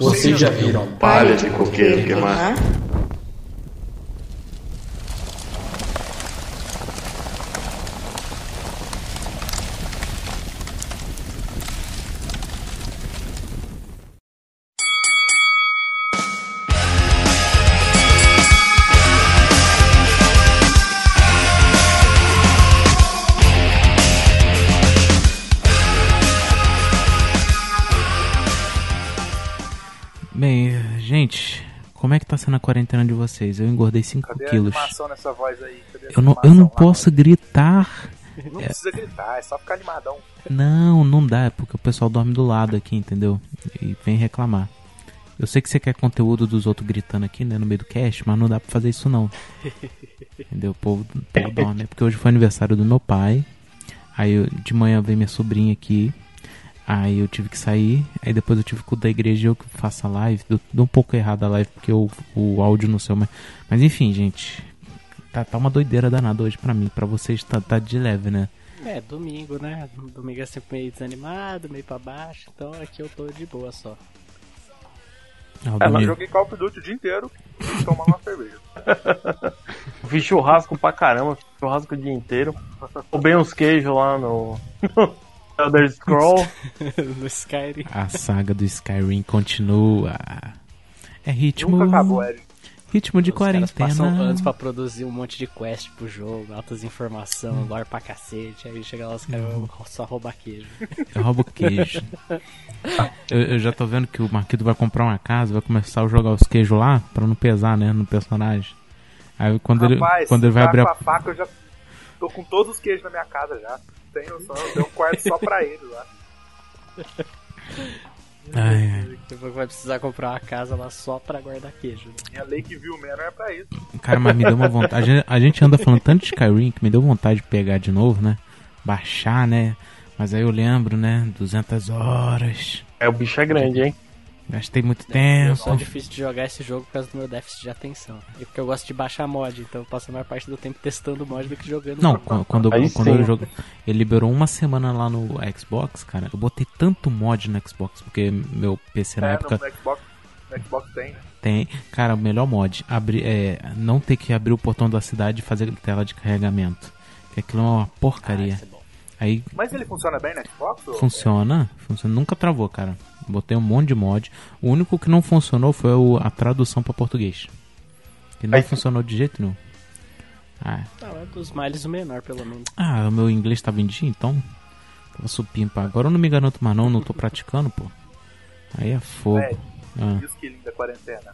Vocês já viram? palha de coqueiro queimar? Como é que tá sendo a quarentena de vocês? Eu engordei 5 Cadê a quilos. animação nessa voz aí? Cadê a Eu não, eu não posso gritar. Não precisa gritar, é só ficar animadão. Não, não dá, é porque o pessoal dorme do lado aqui, entendeu? E vem reclamar. Eu sei que você quer conteúdo dos outros gritando aqui, né, no meio do cast, mas não dá pra fazer isso não. Entendeu? O povo, o povo dorme. É porque hoje foi aniversário do meu pai. Aí eu- de manhã veio minha sobrinha aqui. Aí eu tive que sair. Aí depois eu tive que ir da igreja eu que faço a live. Deu, deu um pouco errado a live porque o, o áudio no seu. Mas, mas enfim, gente. Tá, tá uma doideira danada hoje pra mim. Pra vocês tá, tá de leve, né? É, domingo, né? Domingo é sempre meio desanimado, meio pra baixo, então aqui eu tô de boa só. Ah, É, mas joguei Call of Duty o dia inteiro e tomando uma cerveja. Fiz churrasco pra caramba, churrasco o dia inteiro. Roubei uns queijos lá no. Elder Scroll. no Skyrim. A saga do Skyrim continua. É ritmo. Nunca acabou, Ed. Ritmo de Os caras passam quarentena. anos pra produzir um monte de quest pro jogo, altas informações, lore pra cacete, aí chega lá os caras vão só roubar queijo. Eu roubo queijo. eu, eu já tô vendo que o Marquito vai comprar uma casa, vai começar a jogar os queijos lá pra não pesar, né, no personagem. Aí quando Rapaz, ele quando ele vai tá abrir a a faca, eu já tô com todos os queijos na minha casa já. Tem noção, eu tenho um quarto só pra ele lá. Ai, ai. Depois vai precisar comprar uma casa lá só pra guardar queijo. Minha Lakeview Manor é pra isso. Cara, mas me deu uma vontade. A gente, a gente anda falando tanto de Skyrim que me deu vontade de pegar de novo, né? Baixar, né? Mas aí eu lembro, né? 200 horas. É, o bicho é grande, hein? Gastei muito É tempo. só difícil de jogar esse jogo por causa do meu déficit de atenção. E porque eu gosto de baixar mod, então eu passo a maior parte do tempo testando mod do que jogando. Não, quando, quando, Aí quando sim. eu jogo. Ele liberou uma semana lá no Xbox, cara. Eu botei tanto mod no Xbox, porque meu PC na é, época no Xbox, no Xbox tem. tem. Cara, o melhor mod. Abrir, é, não ter que abrir o portão da cidade e fazer tela de carregamento. Que aquilo é uma Ah, porcaria. isso é bom. Aí Mas ele funciona bem no Xbox? funciona, funciona. Nunca travou, cara. Botei um monte de mod. O único que não funcionou foi o- a tradução para português. Que não Aí- funcionou de jeito nenhum. Ah, Não, é dos males o menor, pelo menos. Ah, o meu inglês tava em dia, então. Tava supimpa. Agora eu não me garanto mais não, não tô praticando, pô. Aí é fogo. É, Ah. e os da quarentena?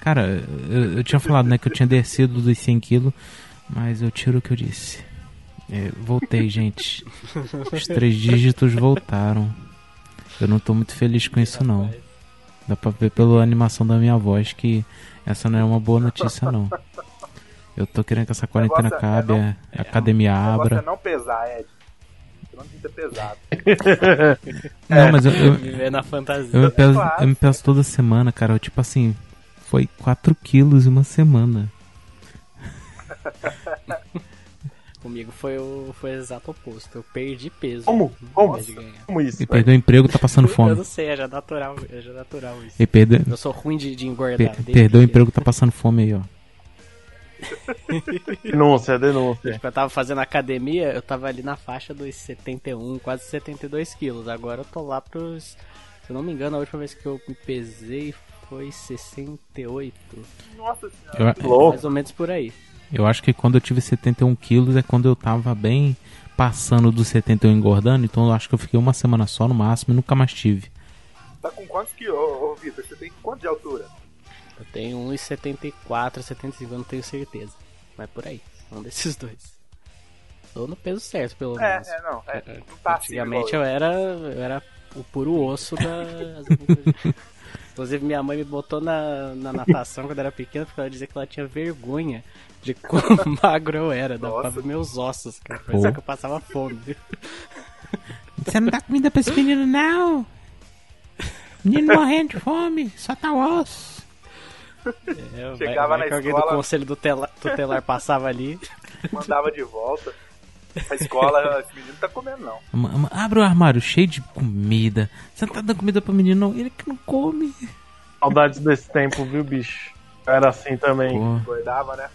Cara, eu, eu tinha falado, né, que eu tinha descido dos 100 quilos, mas eu tiro o que eu disse. É, voltei, gente. Os três dígitos voltaram. Eu não tô muito feliz com isso, não. Dá pra ver pela animação da minha voz que essa não é uma boa notícia, não. Eu tô querendo que essa quarentena Negócio é acabe, não- a academia O negócio é abra. não pesar, Ed. Não precisa ter pesado. Não, mas eu, eu, Viver na fantasia. Eu me, peso, eu me peso toda semana, cara. Eu, tipo assim, foi 4 quilos em uma semana. Comigo foi o, foi o exato oposto. Eu perdi peso. Como? Como? Como isso, Ele velho? perdeu o emprego, tá passando Eu fome. não sei, é já natural, é já natural isso. Ele perdeu, Eu sou ruim de, de engordar. per- perdeu o emprego, tá passando fome aí, ó. Denúncia, denúncia. Tipo, eu tava fazendo academia, eu tava ali na faixa dos 71, quase 72 quilos. Agora eu tô lá pros. Se eu não me engano, a última vez que eu me pesei foi 68. Nossa senhora. Eu, Louco. Mais ou menos por aí. Eu acho que quando eu tive 71 quilos é quando eu tava bem passando dos 71 engordando. Então eu acho que eu fiquei uma semana só no máximo e nunca mais tive. Tá com quantos quilos? Ô, ô Vitor, você tem quanto de altura? Eu tenho 1,74, 75, eu não tenho certeza. Mas por aí, um desses dois. Tô no peso certo, pelo É, menos. é, não. É, não tá assim Antigamente eu era, eu era o puro osso da. Inclusive minha mãe me botou na, na natação quando eu era pequena porque ela dizia que ela tinha vergonha de quão magro eu era, dava pra ver meus ossos, cara. Pô. Que eu passava fome. Você não dá comida pra esse menino, não? Menino morrendo de fome, só tá osso. É, Chegava vai na que alguém escola- do conselho tutelar, tutelar passava ali. Mandava de volta. pra escola, esse menino não tá comendo, não. Abre o armário cheio de comida. Você não tá dando comida pro menino, não. Ele que não come. Saudades desse tempo, viu, bicho? Era assim também. Pô, Engordava, né?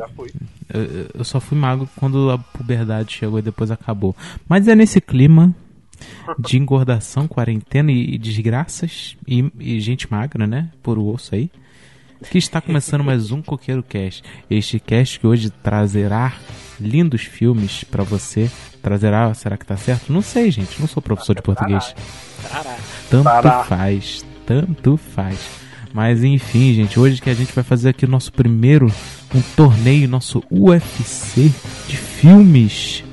Já fui. eu, eu- só fui magro quando a puberdade chegou e depois acabou. Mas é nesse clima de engordação, quarentena e, e desgraças e, e gente magra, né? Por o osso aí. Que está começando mais um Coqueiro Cast. Este cast que hoje trazerá lindos filmes pra você. Trazerá, será que tá certo? Não sei, gente. Não sou professor de português. Tanto faz, tanto faz. Mas enfim, gente, hoje que a gente vai fazer aqui o nosso primeiro um torneio, nosso UFC de filmes.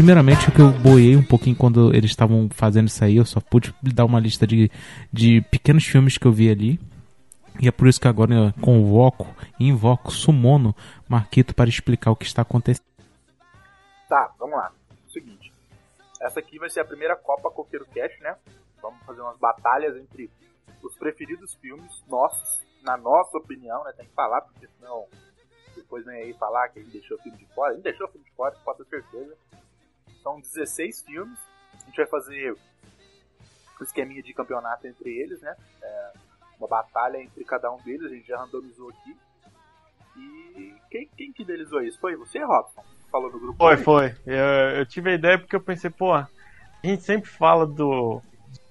Primeiramente, o que eu boiei um pouquinho quando eles estavam fazendo isso aí, eu só pude dar uma lista de, de pequenos filmes que eu vi ali. E é por isso que agora eu convoco e invoco Sumono Marquito para explicar o que está acontecendo. Tá, vamos lá. Seguinte. Essa aqui vai ser a primeira Copa Coqueiro Cash, né? Vamos fazer umas batalhas entre os preferidos filmes nossos, na nossa opinião, né? Tem que falar, porque senão depois vem aí falar que a gente deixou o filme de fora. A gente deixou o filme de fora, pode ter certeza. São 16 filmes. A gente vai fazer um esqueminha de campeonato entre eles, né? É, uma batalha entre cada um deles, a gente já randomizou aqui. E quem, quem que idealizou isso? Foi você, Robson? Falou no grupo? Foi, aí? foi. Eu, eu tive a ideia porque eu pensei, pô, a gente sempre fala do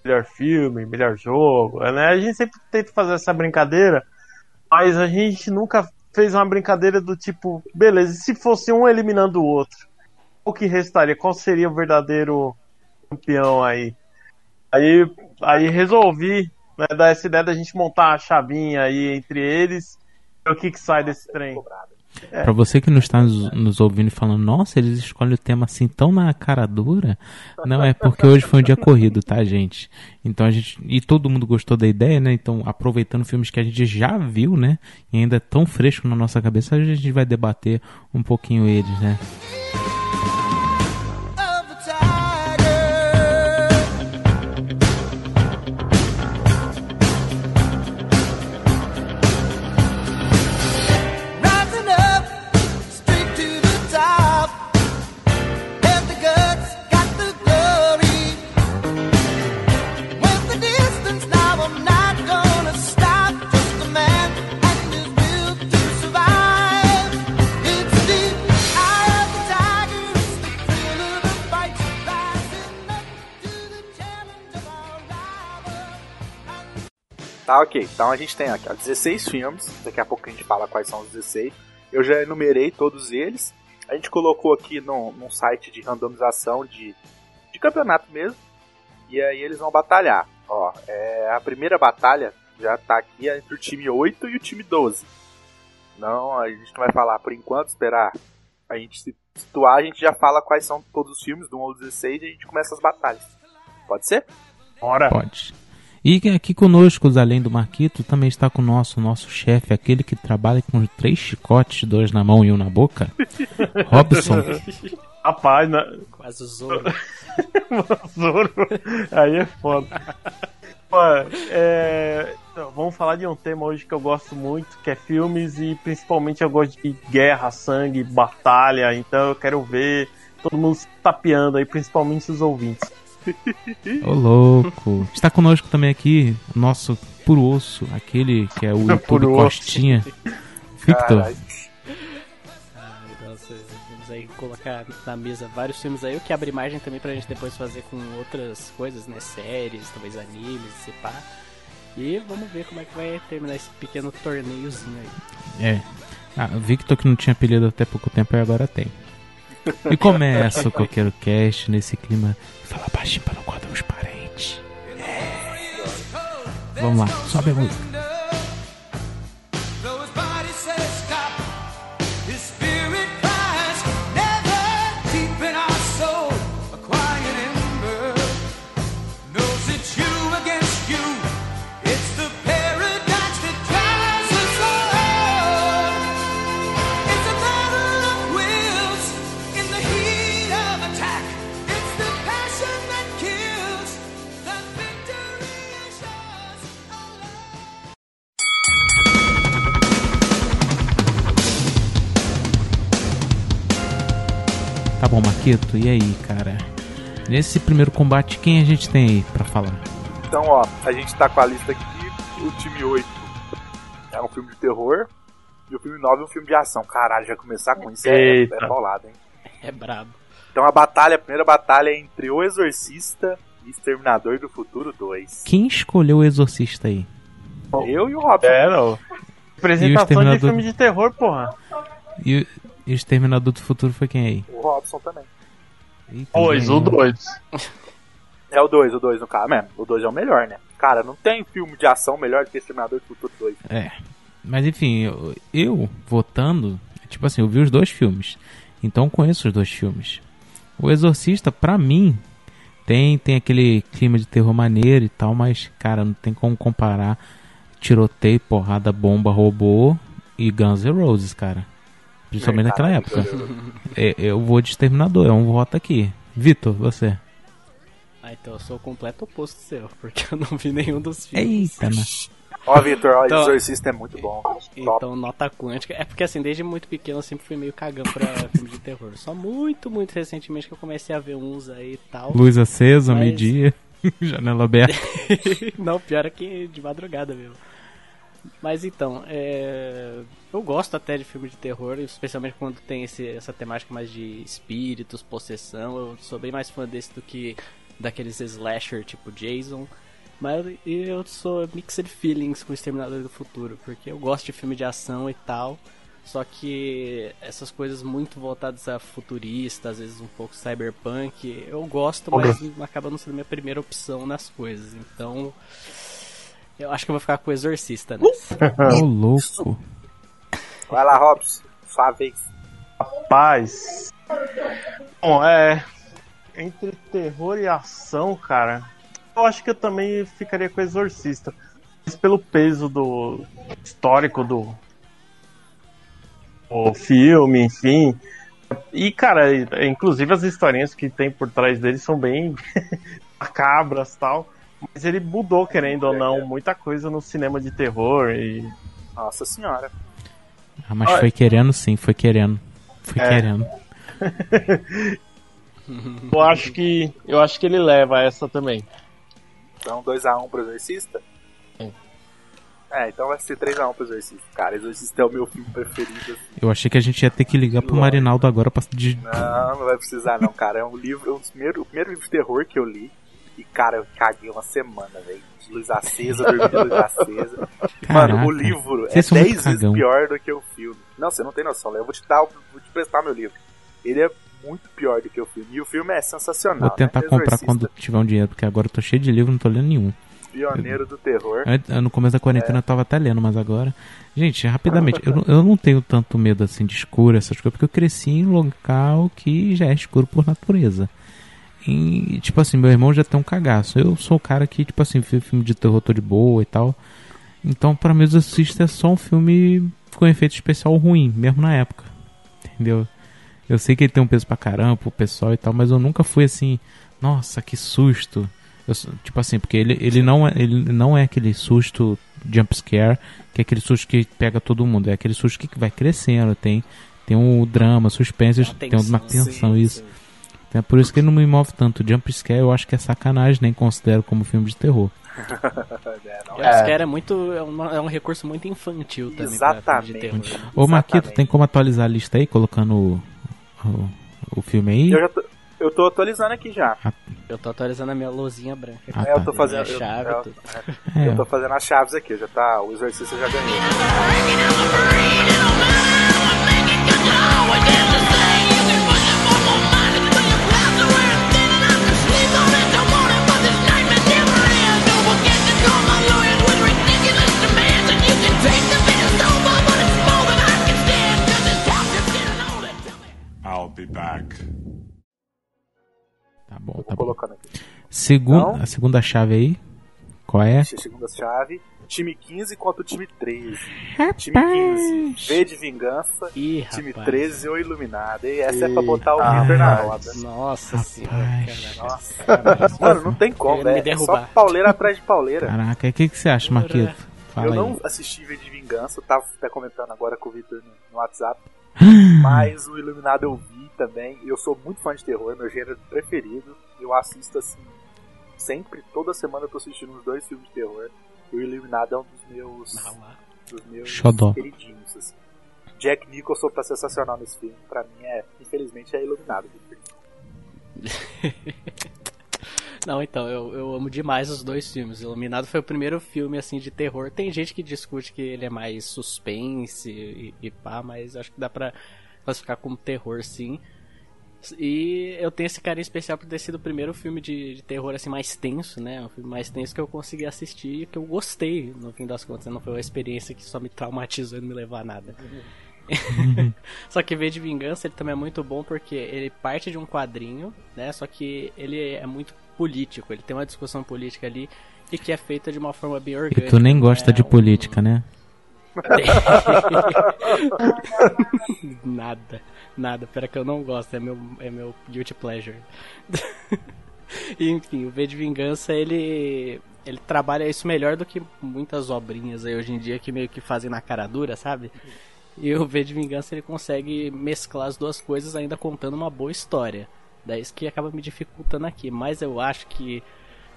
melhor filme, melhor jogo, né? A gente sempre tenta fazer essa brincadeira, mas a gente nunca fez uma brincadeira do tipo, beleza, e se fosse um eliminando o outro? O que restaria? Qual seria o verdadeiro campeão aí? Aí, aí resolvi né, dar essa ideia da gente montar a chavinha aí entre eles, ver o que, que sai desse trem. Cobrado. Pra você que não está nos, nos ouvindo e falando, nossa, eles escolhem o tema assim tão na cara dura. Não, é porque hoje foi um dia corrido, tá, gente? Então a gente. E todo mundo gostou da ideia, né? Então, aproveitando filmes que a gente já viu, né? E ainda é tão fresco na nossa cabeça, a gente vai debater um pouquinho eles, né? Tá, ok. Então a gente tem aqui ó, 16 filmes. Daqui a pouco a gente fala quais são os 16. Eu já enumerei todos eles. A gente colocou aqui no, num site de randomização de, de campeonato mesmo. E aí eles vão batalhar. Ó, é, a primeira batalha já tá aqui entre o time 8 e o time 12. Não, a gente não vai falar por enquanto, esperar a gente se situar, a gente já fala quais são todos os filmes, do 1 ao 16, e a gente começa as batalhas. Pode ser? Bora. Pode. E aqui conosco, além do Marquito, também está com o nosso, nosso chefe, aquele que trabalha com três chicotes, dois na mão e um na boca. Robson. Rapaz, né? Quase o Zoro. Zoro. Aí é foda. Pô, é, então, vamos falar de um tema hoje que eu gosto muito, que é filmes e principalmente eu gosto de guerra, sangue, batalha. Então eu quero ver todo mundo se tapeando aí, principalmente os ouvintes. Ô louco. Está conosco também aqui o nosso puro osso, aquele que é o YouTube Puro. Costinha. Victor. Ai, nossa, vamos aí colocar na mesa vários filmes aí. Eu que abro imagem também pra gente depois fazer com outras coisas, né? Séries, talvez animes, se pá. E vamos ver como é que vai terminar esse pequeno torneiozinho aí. É. Ah, Victor que não tinha apelido até pouco tempo e agora tem. E começa o Coqueiro Cast nesse clima. Fala baixinho pra não acordar os parentes. É. Vamos lá, sobe a música. Bom, Marquito, e aí, cara? Nesse primeiro combate, quem a gente tem aí pra falar? Então, ó, a gente tá com a lista aqui. O time 8 é um filme de terror. E o filme 9 é um filme de ação. Caralho, já começar com isso é, Eita. é paulado, hein? É brabo. Então a batalha, a primeira batalha é entre o Exorcista e Exterminador do Futuro 2. Quem escolheu o Exorcista aí? Eu e o Robson. É, não. Apresentação de Exterminador- filme de terror, porra. E o e o Exterminador do Futuro foi quem aí? O Robson também. Eita, Pois, o 2. É o 2, o 2 no caso. Mesmo, o 2 é o melhor, né? Cara, não tem filme de ação melhor do que Exterminador do Futuro 2. É. Mas enfim, eu, eu, votando, tipo assim, eu vi os dois filmes. Então eu conheço os dois filmes. O Exorcista, pra mim, tem, tem aquele clima de terror maneiro e tal, mas, cara, não tem como comparar tiroteio, porrada, bomba, robô e Guns N' Roses, cara. Principalmente naquela época. É, eu vou de Exterminador, é um voto aqui. Vitor, você. Ah, então eu sou o completo oposto seu, porque eu não vi nenhum dos filmes. Eita, né? Ó, Victor, ó, Então- Exorcista é muito bom. Top. Então, nota quântica. É porque, assim, desde muito pequeno eu sempre fui meio cagão pra filme de terror. Só muito, muito recentemente que eu comecei a ver uns aí e tal. Luz acesa, Mas- meio-dia, janela aberta. Não, pior é que de madrugada mesmo. Mas então, é... eu gosto até de filme de terror, especialmente quando tem esse, essa temática mais de espíritos, possessão. Eu sou bem mais fã desse do que daqueles slasher tipo Jason. Mas eu sou mixed feelings com o Exterminador do Futuro, porque eu gosto de filme de ação e tal. Só que essas coisas muito voltadas a futurista, às vezes um pouco cyberpunk, eu gosto, mas acaba não sendo minha primeira opção nas coisas. Então, eu acho que eu vou ficar com o Exorcista nessa. Ô, louco. Vai lá, Robson. Sua vez. Rapaz. Bom, é. Entre terror e ação, cara. Eu acho que eu também ficaria com o Exorcista. Mas pelo peso do histórico do o filme, enfim. E, cara, inclusive as historinhas que tem por trás dele são bem macabras tal. Mas ele mudou, querendo ou não, muita coisa no cinema de terror e Nossa senhora. Ah, mas Olha. foi querendo sim, foi querendo. Foi É. querendo. eu acho que eu acho que ele leva essa também. Então 2x1 pro Exorcista? Sim. É, então vai ser 3x1 pro Exorcista. Cara, Exorcista é o meu filme preferido. assim. Eu achei que a gente ia ter que ligar pro Marinaldo agora pra de... Não, não vai precisar não, cara. É um livro, é um dos primeiros, o primeiro livro de terror que eu li. E, cara, eu caguei uma semana, velho. De luz acesa, dormi de luz acesa. Caraca. Mano, o livro é Vocês 10 são muito vezes cagão. pior do que o filme. Não, você não tem noção, Léo. Eu vou te dar, vou te prestar meu livro. Ele é muito pior do que o filme. E o filme é sensacional. Vou tentar né? comprar quando tiver um dinheiro, porque agora eu tô cheio de livro, não tô lendo nenhum. Pioneiro do terror. Antes- No começo da É. quarentena eu tava até lendo, mas agora. Gente, rapidamente, eu, eu não tenho tanto medo assim de escuro, essas coisas, porque eu cresci em um local que já é escuro por natureza. E, tipo assim, meu irmão já tem um cagaço. Eu sou o cara que, tipo assim, filme de terror tô de boa e tal. Então, pra mim, os Exorcista é só um filme com efeito especial ruim, mesmo na época. Entendeu? Eu sei que ele tem um peso pra caramba pro pessoal e tal, mas eu nunca fui assim, nossa, que susto. Eu tipo assim, porque ele, ele, não é, ele não é aquele susto jump scare, que é aquele susto que pega todo mundo. É aquele susto que vai crescendo, tem, tem um drama, suspense, tem uma tensão, Sim, isso. sim. É por isso que ele não me move tanto. Jump scare eu acho que é sacanagem, nem considero como filme de terror. É, Eu acho que era muito. É, uma- é um recurso muito infantil também pra filme de terror. Exatamente. Ô Marquito, Exatamente. tem como atualizar a lista aí, colocando o, o, o filme aí? Eu já tô, eu tô atualizando aqui já. Eu tô atualizando a minha luzinha branca. Ah, É, eu tá. tô fazendo. Eu, chave, eu-. É, eu tô fazendo as chaves aqui, já tá. O exorcista já ganhou. Be back. tá bom, tá bom. Segunda, Então? a segunda chave aí, qual é? Segunda chave. Time 15 contra o time 13. Time 15, V de vingança. Ih, Time rapaz. 13, o iluminado. E essa é pra botar o Victor na rapaz. roda. Nossa senhora, Rapaz. caraca. Nossa. Mano, não tem como, velho. É só pauleira atrás de pauleira. Caraca, o que, que você acha, Marquito? Fala eu aí. não assisti V de Vingança, eu tava até comentando agora com o Victor no, no WhatsApp. Mas o Iluminado eu vi também. Eu sou muito fã de terror, meu gênero preferido. Eu assisto assim, sempre, toda semana eu tô assistindo uns dois filmes de terror. E o Iluminado é um dos meus, dos meus Xodó. queridinhos. Assim. Jack Nicholson tá sensacional nesse filme. Pra mim é, infelizmente, é Iluminado. Não, então, eu, eu amo demais os dois filmes. Iluminado foi o primeiro filme, assim, de terror. Tem gente que discute que ele é mais suspense e, e pá, mas acho que dá pra classificar como terror, sim. E eu tenho esse carinho especial por ter sido o primeiro filme de, de terror, assim, mais tenso, né? Um filme mais tenso que eu consegui assistir e que eu gostei, no fim das contas. Não foi uma experiência que só me traumatizou e não me levou a nada. Só que V de Vingança ele também é muito bom porque ele parte de um quadrinho, né? Só que ele é muito político, ele tem uma discussão política ali e que é feita de uma forma bem E orgânica. tu nem gosta é de um- política, né? nada, nada. Pera que eu não gosto, é meu, é meu guilty pleasure. Enfim, o V de Vingança, ele ele trabalha isso melhor do que muitas obrinhas aí hoje em dia que meio que fazem na cara dura, sabe? E o V de Vingança ele consegue mesclar as duas coisas ainda contando uma boa história. Daí isso que acaba me dificultando aqui, mas eu acho que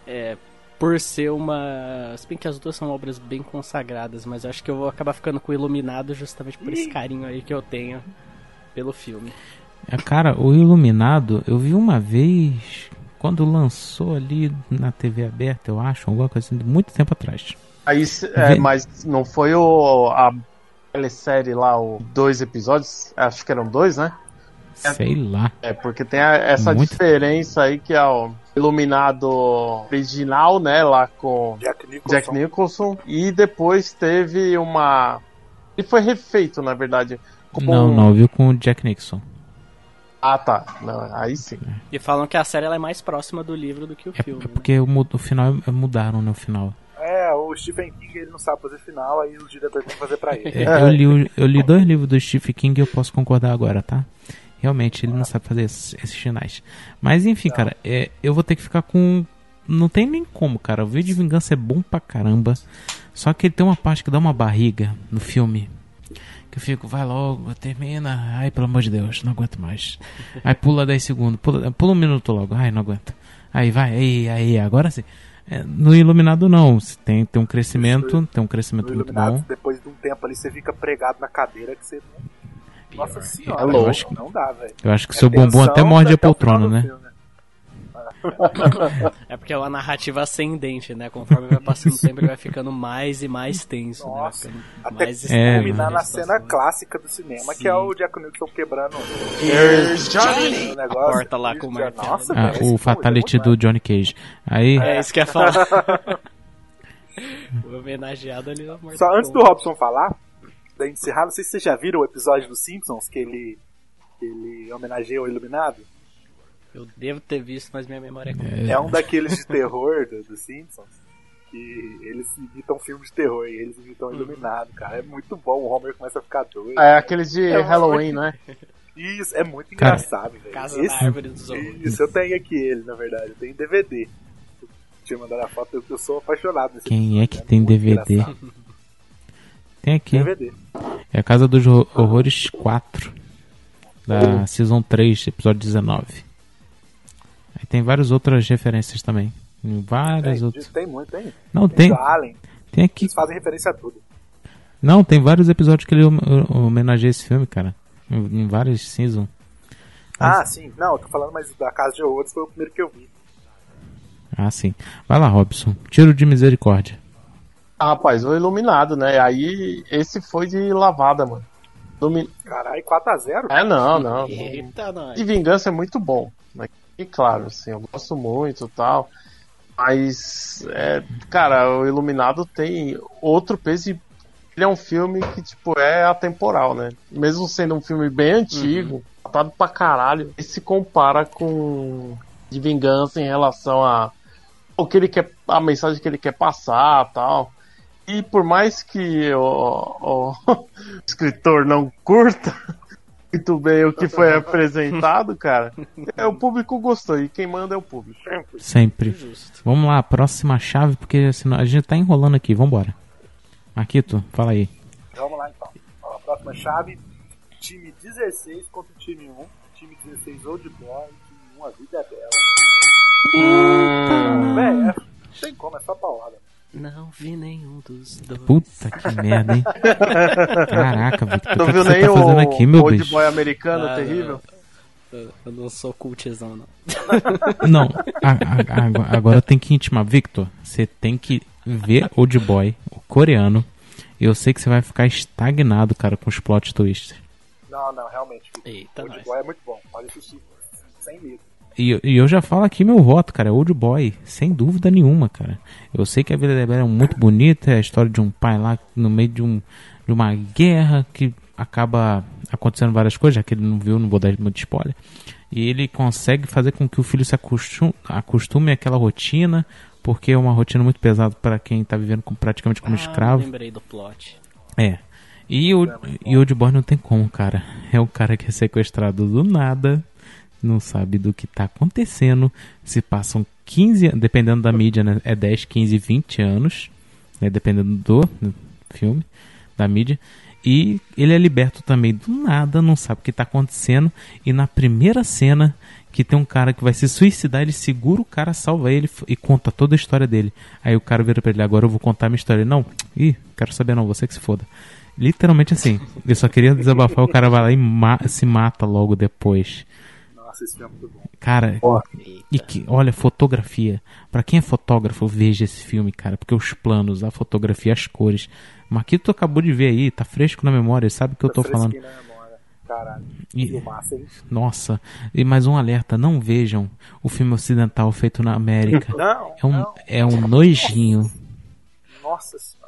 é, por ser uma. Se bem que as duas são obras bem consagradas, mas eu acho que eu vou acabar ficando com o Iluminado justamente por esse carinho aí que eu tenho pelo filme. É, Cara, o Iluminado, eu vi uma vez quando lançou ali na TV aberta, eu acho, alguma coisa assim, muito tempo atrás. Aí, é, mas não foi o, a série lá, o dois episódios? Acho que eram dois, né? Sei lá. É, porque tem a- essa Muito. diferença aí que é o Iluminado original, né? Lá com Jack Nicholson. Jack Nicholson. E depois teve uma. Ele foi refeito, na verdade. como Não, um- não, eu vi com o Jack Nixon. Ah, tá. Não, aí sim. E falam que a série ela é mais próxima do livro do que o É filme. né? porque o, mu- o final é, mudaram, né? O final. É, o Stephen King ele não sabe fazer final, aí o diretor tem que fazer pra ele. É, eu, li, o- eu li dois livros do Stephen King e eu posso concordar agora, tá? Realmente, ele não sabe fazer esses, esses finais. Mas enfim, cara, é, eu vou ter que ficar com. Não tem nem como, cara. O vídeo de vingança é bom pra caramba. Só que ele tem uma parte que dá uma barriga no filme. Que eu fico, vai logo, termina. Ai, pelo amor de Deus, não aguento mais. Aí pula 10 segundos, pula, pula um minuto logo. Ai, não aguento. Aí vai, aí, aí, agora sim. É, no Iluminado não, tem, tem um crescimento, tem um crescimento muito Iluminado, bom. depois de um tempo ali, você fica pregado na cadeira que você. Nossa senhora, É louco. velho, não dá, velho. Eu acho que É seu bumbum até morde a poltrona, né? filme. É porque é uma narrativa ascendente, né? Conforme vai passando o tempo, ele vai ficando mais e mais tenso. né? Nossa, ficando Até mais É, extremo na cena clássica do cinema, que Sim. é o Jack Nicholson quebrando Here's o negócio. A porta lá com o martelo. Nossa, Ah, o Fatality é do muito Johnny Cage. Aí, É isso que eu ia falar. o homenageado ali na morte. Só antes do Robson falar, da encerrar, não sei se vocês já viram o episódio dos Simpsons que ele, que ele homenageia o Iluminado. Eu devo ter visto, mas minha memória é curta. É um daqueles de terror do- dos Simpsons. Que eles imitam filme de terror e eles imitam o Iluminado, cara. É muito bom, o Homer começa a ficar doido. É aqueles de É, Halloween, né? Isso, é muito Cara, engraçado, velho. Casa da Esse- Árvore dos Horrores. Isso, eu tenho aqui ele, na verdade. Eu tenho DVD. Tinha mandado a foto, eu, eu sou apaixonado nesse Quem episódio, é que tem Muito DVD? Tem aqui. DVD. É a Casa dos Hor- Horrores 4. Da Season 3, episódio 19. Aí tem várias outras referências também. Várias Tem, outras. tem muito, tem. Não, Tem tem. Allen. Tem aqui. Eles fazem referência a tudo. Não, tem vários episódios que ele hom- homenageia esse filme, cara. Em, em várias seasons. Ah, sim. Não, eu tô falando, mas da Casa de Horrores foi o primeiro que eu vi. Ah, sim. Vai lá, Robson. Tiro de misericórdia. Ah, rapaz, o Iluminado, né? Aí esse foi de lavada, mano. Ilumi... Caralho, 4x0? É, não, não. Eita, nós. De vingança é muito bom. Né? E claro, assim, eu gosto muito e tal. Mas, é, cara, o Iluminado tem outro peso e ele é um filme que, tipo, é atemporal, né? Mesmo sendo um filme bem antigo, datado pra caralho, ele se compara com de vingança em relação a o que ele quer, a mensagem que ele quer passar tal. E por mais que o, o escritor não curta muito bem o que foi apresentado, cara, é, o público gostou e quem manda é o público. Sempre. Justo. Vamos lá, próxima chave, porque senão a gente tá enrolando aqui. Vambora. Marquito, fala aí. Vamos lá então. Ó, a próxima chave time 16 contra o time 1. Time 16 Old Boy, time 1 A Vida é Bela. Véi, é, não tem como, é só paulada. Não vi nenhum dos dois. Puta que merda, hein? Caraca, Victor. Não o que viu você nem tá fazendo o aqui, meu Old bicho? Boy americano Ah, terrível? Eu, eu não sou cultizão, não. Não, a- a- agora- tem que intimar. Victor, você tem que ver Old Boy, o coreano. Eu sei que você vai ficar estagnado, cara, com os plot twists. Não, não, realmente. Eita, Old nós. Boy é muito bom. Pode assistir sem medo. E, eu- e eu já falo aqui meu voto, cara, é Old Boy, sem dúvida nenhuma, cara. Eu sei que a vida dela é muito bonita, é a história de um pai lá no meio de, um, de uma guerra que acaba acontecendo várias coisas, já que ele não viu, não vou dar muito spoiler. E ele consegue fazer com que o filho se acostume, acostume àquela rotina, porque é uma rotina muito pesada para quem tá vivendo com- praticamente como Ah, escravo. lembrei do plot. É. E o, e Old Boy não tem como, cara. É o cara que é sequestrado do nada, não sabe do que tá acontecendo. Se passam 15, an- dependendo da mídia, né? É 10, 15, 20 anos, né? Dependendo do filme, da mídia. E ele é liberto também do nada, não sabe o que tá acontecendo. E na primeira cena, que tem um cara que vai se suicidar, ele segura o cara, salva ele e conta toda a história dele. Aí o cara vira pra ele, agora eu vou contar a minha história. Ele, não, ih, quero saber não, você que se foda. Literalmente assim, ele só queria desabafar, o cara vai lá e ma- se mata logo depois. Nossa, esse filme é muito bom. Cara, e que, olha, fotografia. Pra quem é fotógrafo, veja esse filme, cara, porque os planos, a fotografia, as cores. Marquito acabou de ver aí, tá fresco na memória, sabe o que eu tô Tá falando. fresquinho na memória. Caralho. E- hein? Nossa, e mais um alerta, não vejam o filme ocidental feito na América. Não, É um, não. é um nojinho. Nossa senhora.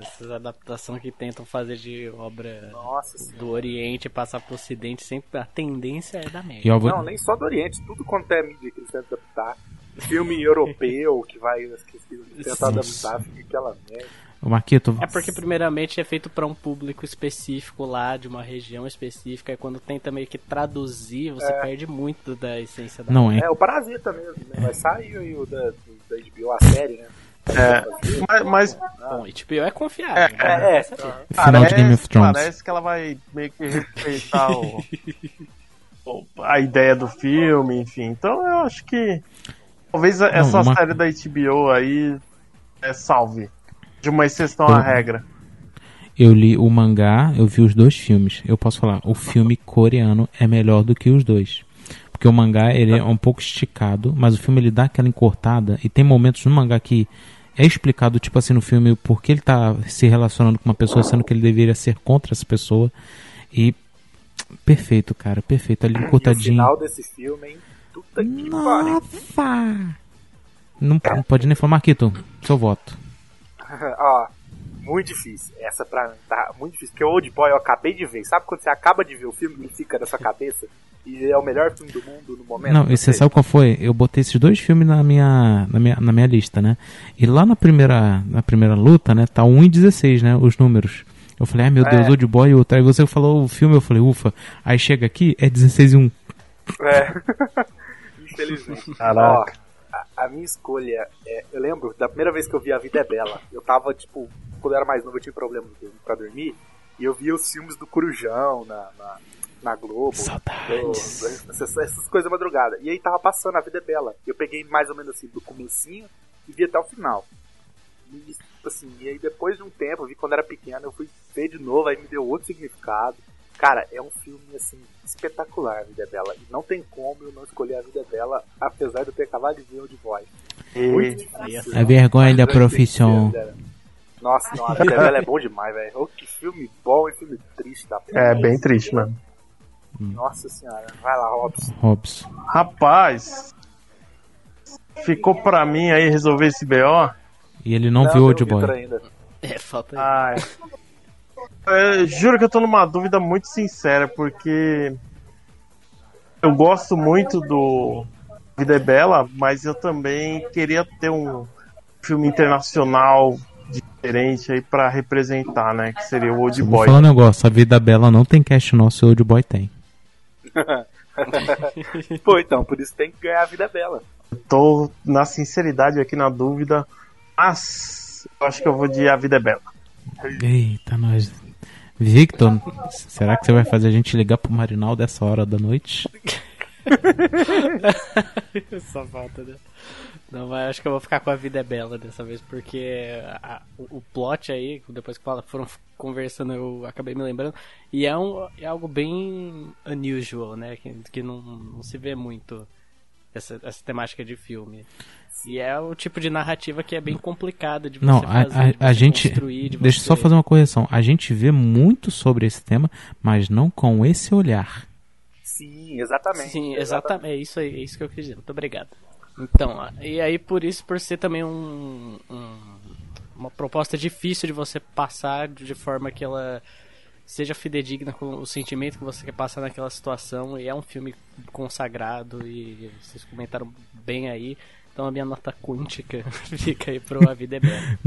Essas adaptações que tentam fazer de obra Nossa do Oriente passar pro Ocidente, sempre a tendência é da América. Eu vou- Não, nem só do Oriente, tudo quanto é mídia que eles tentam adaptar. Filme europeu que vai que, que tentar adaptar, fica aquela merda. Ô, Marquito, É porque, primeiramente, é feito para um público específico lá, de uma região específica, e quando tenta meio que traduzir, você É. perde muito da essência da não é. É, o Parasita mesmo, né? Vai sair aí o da, da HBO, a série, né? É, mas, mas Bom, HBO é confiável. É, né? é, aqui. Final de Game of parece, Thrones. parece que ela vai meio que respeitar o, o- a ideia do filme, enfim. Então eu acho que talvez essa uma- série da HBO aí é, salve. De uma exceção à Eu- regra. Eu li o mangá, eu vi os dois filmes. Eu posso falar, o filme coreano é melhor do que os dois. Porque o mangá ele é um pouco esticado, mas o filme ele dá aquela encurtada e tem momentos no mangá que é explicado, tipo assim, no filme, por que ele tá se relacionando com uma pessoa, sendo que ele deveria ser contra essa pessoa. E perfeito, cara, perfeito. Ali E o final desse filme, hein? Puta que. Nossa! Não, não pode nem falar, Marquito, seu voto. Ó, muito difícil. Essa pra mim tá muito difícil. Porque o Old Boy eu acabei de ver. Sabe quando você acaba de ver o filme e fica na sua cabeça? E é o melhor filme do mundo no momento? Não, e você sabe qual foi? Eu botei esses dois filmes na minha, na minha, na minha lista, né? E lá na primeira, na primeira luta, né? Tá 1 e 16, né? Os números. Eu falei, ai meu É. Deus, Old Boy e outro. Aí você falou o filme, eu falei, ufa. Aí chega aqui, é 16 e 1. É. Infelizmente. Caraca. Ó, a, minha escolha é. Eu lembro da primeira vez que eu vi A Vida é Bela. Eu tava, tipo, quando eu era mais novo, eu tinha problema pra dormir. E eu via os filmes do Corujão na, na, na Globo. Saudades. essas, essas coisas madrugada. E aí tava passando A Vida é Bela. Eu peguei mais ou menos assim do comecinho e vi até o final. E, assim, e aí depois de um tempo, eu vi quando era pequeno, eu fui ver de novo, aí me deu outro significado. Cara, é um filme, assim, espetacular, A Vida é Bela. E não tem como eu não escolher A Vida é Bela, apesar de eu ter acabado de ver o de voz. Muito difícil. A vergonha da profissão. ver, Nossa, não, A Vida é Bela é bom demais, velho. Oh, que filme bom e filme triste da porra. é bem triste, mano. Nossa senhora. Vai lá, Robson. Robson. Rapaz, ficou pra mim aí resolver esse BO? E ele não, viu tem Old o Vitor Boy. ainda. É, falta aí. Ai. É, juro que eu tô numa dúvida muito sincera, porque eu gosto muito do Vida é Bela, mas eu também queria ter um filme internacional diferente aí pra representar, né? Que seria o Old Eu vou Boy. falar um negócio, a vida bela não tem cast nosso, o Old Boy tem. Pô, então, por isso tem que ganhar a vida é bela. Tô na sinceridade aqui na dúvida, mas eu acho que eu vou de A Vida é Bela. Eita, nós. Victor, será que você vai fazer a gente ligar pro Marinal dessa hora da noite? Só falta, né? Não, mas acho que eu vou ficar com a vida é bela dessa vez, porque a- o, o plot aí, depois que foram conversando, eu acabei me lembrando. E é, um, é algo bem unusual, né? Que, que não, não se vê muito essa, essa temática de filme. E é o tipo de narrativa que é bem complicada de você Não, a, fazer, a- de a você gente. construir, de Deixa eu só fazer uma correção. A gente vê muito sobre esse tema, mas não com esse olhar. Sim, exatamente. Sim, exatamente. É isso aí, é isso que eu quis dizer. Muito obrigado. Então, e aí por isso, por ser também um, um- uma proposta difícil de você passar de forma que ela seja fidedigna com o sentimento que você quer passar naquela situação. E é um filme consagrado e vocês comentaram bem aí. Então a minha nota quântica fica aí pro A Vida é Bela.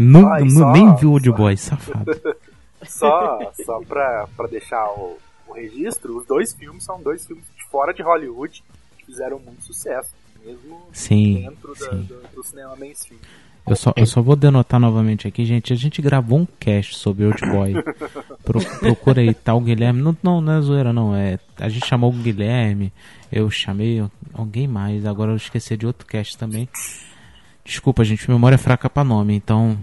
Só- nem viu Old Boy, safado. Só, só pra, pra deixar o, o registro, os dois filmes são dois filmes de fora de Hollywood que fizeram muito sucesso, mesmo Sim, dentro da- sim. do, do cinema mainstream. Eu só, eu só vou denotar novamente aqui, gente. A gente gravou um cast sobre Old Boy. Pro, procura aí, tá Guilherme. Não, não, não é zoeira, não. É, a gente chamou o Guilherme, eu chamei alguém mais. Agora eu esqueci de outro cast também. Desculpa, gente, memória é fraca pra nome, então.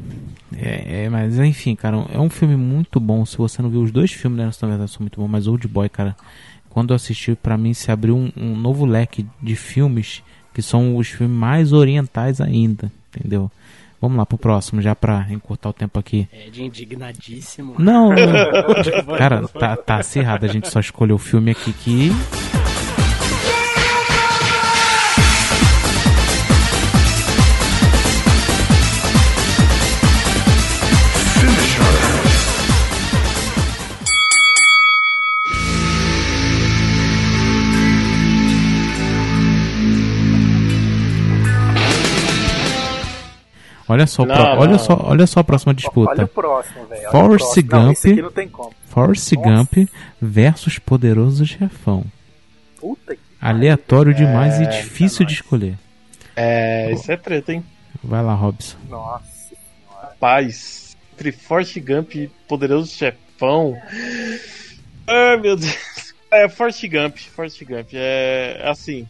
É, é, mas enfim, cara, é um filme muito bom. Se você não viu os dois filmes, né, na verdade são muito bons, mas Old Boy, cara, quando eu assisti, pra mim se abriu um, um novo leque de filmes que são os filmes mais orientais ainda, entendeu? Vamos lá pro próximo, já pra encurtar o tempo aqui. É de indignadíssimo. Não, não. cara, tá, tá acirrado, a gente só escolheu o filme aqui que. Olha só, Não, pro- não. olha só, olha só a próxima Olha disputa. o próximo, velho. olha o Forrest próximo. Não, Gump. esse aqui não tem como. Forrest Nossa. Gump versus Poderoso Chefão. Puta que Aleatório demais e É, difícil de nós. escolher. É, isso é treta, hein? Vai lá, Robson. Nossa. Rapaz, entre Forte Gump e Poderoso Chefão. Ai, meu Deus. É, Forte Gump, Forte Gump. É assim.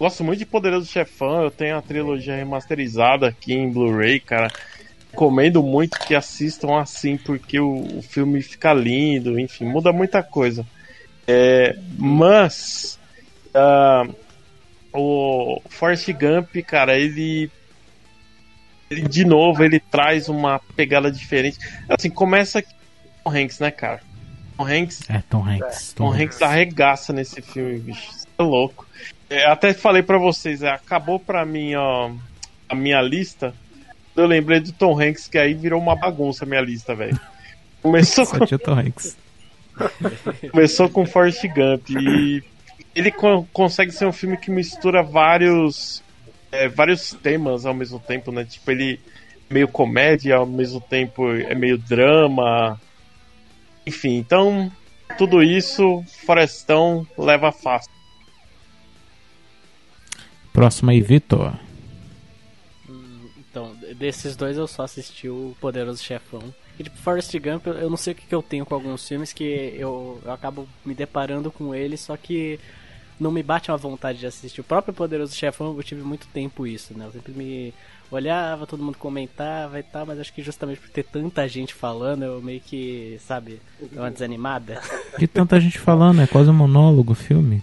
Gosto muito de Poderoso Chefão. Eu tenho a trilogia remasterizada aqui em Blu-ray, cara. Recomendo muito que assistam assim, porque o, o filme fica lindo, enfim, muda muita coisa. É, mas. ah, o Forrest Gump, cara, ele ele, de novo, ele traz uma pegada diferente. Assim, começa com Tom Hanks, né, cara? Tom Hanks, É, Tom Hanks. Tom Hanks arregaça nesse filme, bicho. Louco. É, até falei pra vocês, é, acabou pra mim, ó, a minha lista. Eu lembrei do Tom Hanks, que aí virou uma bagunça a minha lista, velho. Começou com, Tom Hanks. começou com Forrest Gump e ele co- consegue ser um filme que mistura vários é, vários temas ao mesmo tempo, né? Tipo, ele é meio comédia, ao mesmo tempo é meio drama. Enfim, então tudo isso Forestão leva fácil. Próximo aí, Vitor. Então, desses dois eu só assisti o Poderoso Chefão. E tipo, Forrest Gump, eu- não sei o que, que eu tenho com alguns filmes que eu, eu acabo me deparando com eles, só que não me bate uma vontade de assistir. O próprio Poderoso Chefão eu tive muito tempo isso, né? Eu sempre me olhava, todo mundo comentava e tal, mas acho que justamente por ter tanta gente falando, eu meio que, sabe, deu uma desanimada. Que tanta gente falando, é quase um monólogo o filme.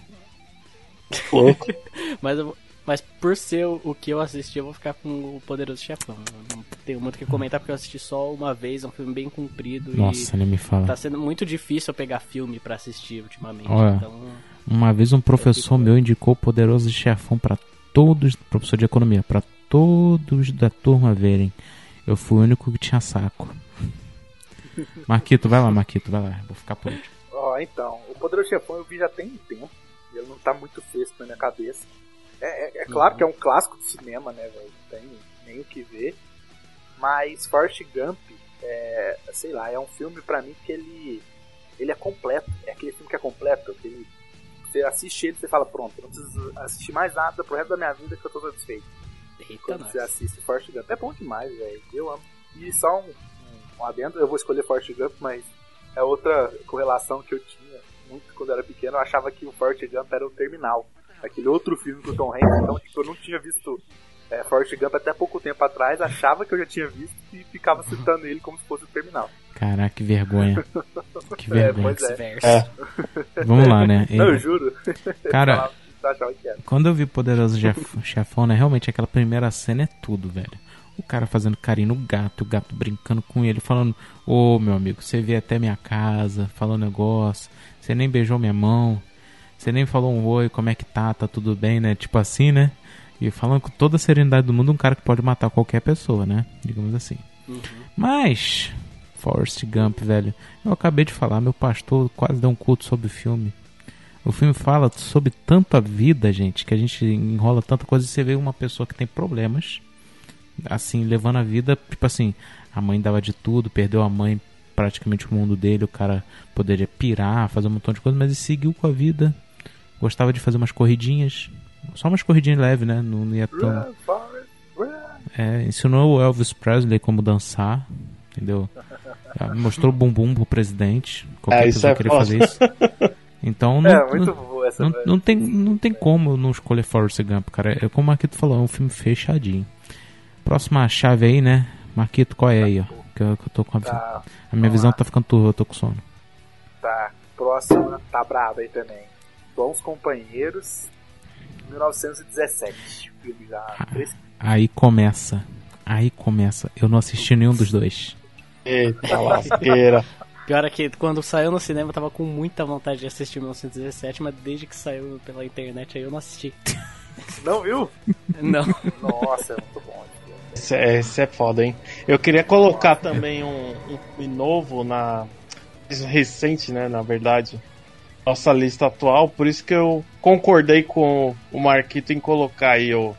Mas, eu- mas por ser o, que eu assisti, eu vou ficar com o Poderoso Chefão. Não tenho muito o que comentar porque eu assisti só uma vez, é um filme bem comprido Nossa, nem me e fala. tá sendo muito difícil eu pegar filme pra assistir ultimamente. Olha. Então, Uma vez um professor meu indicou o Poderoso Chefão pra todos, professor de economia, pra todos da turma verem. Eu fui o único que tinha saco. Marquito, vai lá, Marquito, vai lá. Vou ficar por último. Ó, então, o Poderoso Chefão eu vi já tem um tempo. E ele não tá muito fresco na minha cabeça. É, é- é claro que é um clássico do cinema, né, velho? Não tem nem o que ver. Mas Forrest Gump, é, sei lá, é um filme pra mim que ele, ele é completo. É aquele filme que é completo. Que ele, você assiste ele e você fala, pronto, eu não preciso assistir mais nada pro resto da minha vida que eu tô satisfeito. eita, Quando nós. você assiste Forrest Gump. É bom demais, velho. Eu amo. E só um, um, um adendo, eu vou escolher Forrest Gump, mas é outra correlação que eu tinha muito quando eu era pequeno. Eu achava que o Forrest Gump era o Terminal. Aquele outro filme com o Tom Hanks. Então, tipo, eu não tinha visto é, Forrest Gump até pouco tempo atrás. Achava que eu já tinha visto e ficava citando ele como se fosse o Terminal. Caraca, que vergonha. Que É, vergonha. pois é. É. Vamos lá, né? Não, eu juro. Cara. Quando eu vi Poderoso Chef- Chefão, né? Realmente aquela primeira cena é tudo, velho. O cara fazendo carinho no gato, o gato brincando com ele, falando: Ô meu amigo, você veio até minha casa, falou um negócio, você nem beijou minha mão, você nem falou um oi, como é que tá, tá tudo bem, né? Tipo assim, né? E falando com toda a serenidade do mundo, um cara que pode matar qualquer pessoa, né? Digamos assim. Mas, Forrest Gump, velho, eu acabei de falar, meu pastor quase deu um culto sobre o filme. O filme fala sobre tanta vida, gente, que a gente enrola tanta coisa e você vê uma pessoa que tem problemas, assim, levando a vida, tipo assim, a mãe dava de tudo, perdeu a mãe, praticamente o mundo dele, o cara poderia pirar, fazer um montão de coisas, mas ele seguiu com a vida, gostava de fazer umas corridinhas, só umas corridinhas leves, né? Não ia tão. É, ensinou o Elvis Presley como dançar, entendeu? Mostrou o bumbum pro presidente. Qualquer É, pessoa é queria fazer isso. Então não, É, muito não, boa essa, não, não tem, não tem como eu não escolher Forrest Gump, cara. É como o Marquito falou, é um filme fechadinho. Próxima chave aí, né? Marquito, qual é aí, ó? Que eu, que eu tô com a, Tá, a minha visão tá ficando turva, eu tô com sono. tá. Próxima, tá braba aí também. Bons Companheiros, 1917. Filme já fresquinho. Aí começa. Aí começa. Eu não assisti nenhum dos dois. Eita lasqueira. Pior é que quando saiu no cinema eu tava com muita vontade de assistir 1917, mas desde que saiu pela internet aí eu não assisti. Não viu? Não. Nossa, é muito bom. Esse é, esse é foda, hein? Eu queria colocar também um, um filme novo na. recente, né? Na verdade. Nossa lista atual, por isso que eu concordei com o Marquito em colocar aí o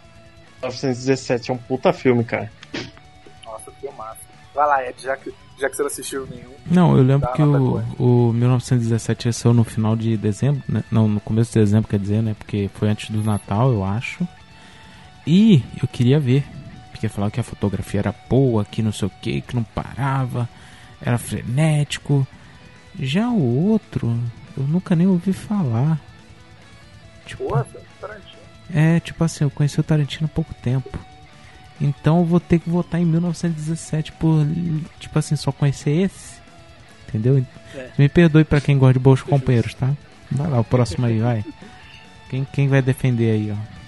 1917. É um puta filme, cara. Nossa, filmaço. Vai lá, Ed, já que, já que você não assistiu nenhum. Não, eu lembro que o, o 1917 saiu no final de dezembro, né? Não, no começo de dezembro, quer dizer, né? Porque foi antes do Natal, eu acho. E eu queria ver. Porque falava que a fotografia era boa, que não sei o que, que não parava, era frenético. Já o outro, eu nunca nem ouvi falar. Tipo, Porra, Tarantino. é, tipo assim, eu conheci o Tarantino há pouco tempo. Então eu vou ter que votar em 1917 por, tipo assim, só conhecer esse. Entendeu? É. Me perdoe pra quem gosta de bons companheiros, tá? Vai lá, o próximo aí, vai. Quem, quem vai defender aí, ó?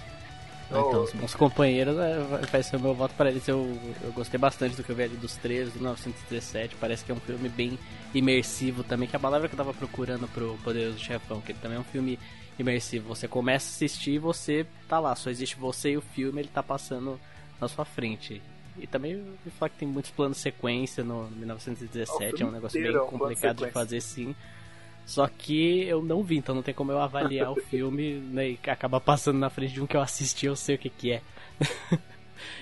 Então, os bons companheiros é, vai- ser o meu voto para eles. Eu, eu gostei bastante do que eu vi ali dos três, do 1917. Parece que é um filme bem imersivo também, que é a palavra que eu tava procurando pro Poderoso Chefão, que ele também é um filme imersivo. Você começa a assistir e você tá lá, só existe você e o filme, ele tá passando na sua frente. E também me fala que tem muitos planos sequência no, no 1917, é um negócio inteiro bem é complicado de fazer sim. Só que eu não vi, então não tem como eu avaliar o filme né, e acabar passando na frente de um que eu assisti, eu sei o que que é.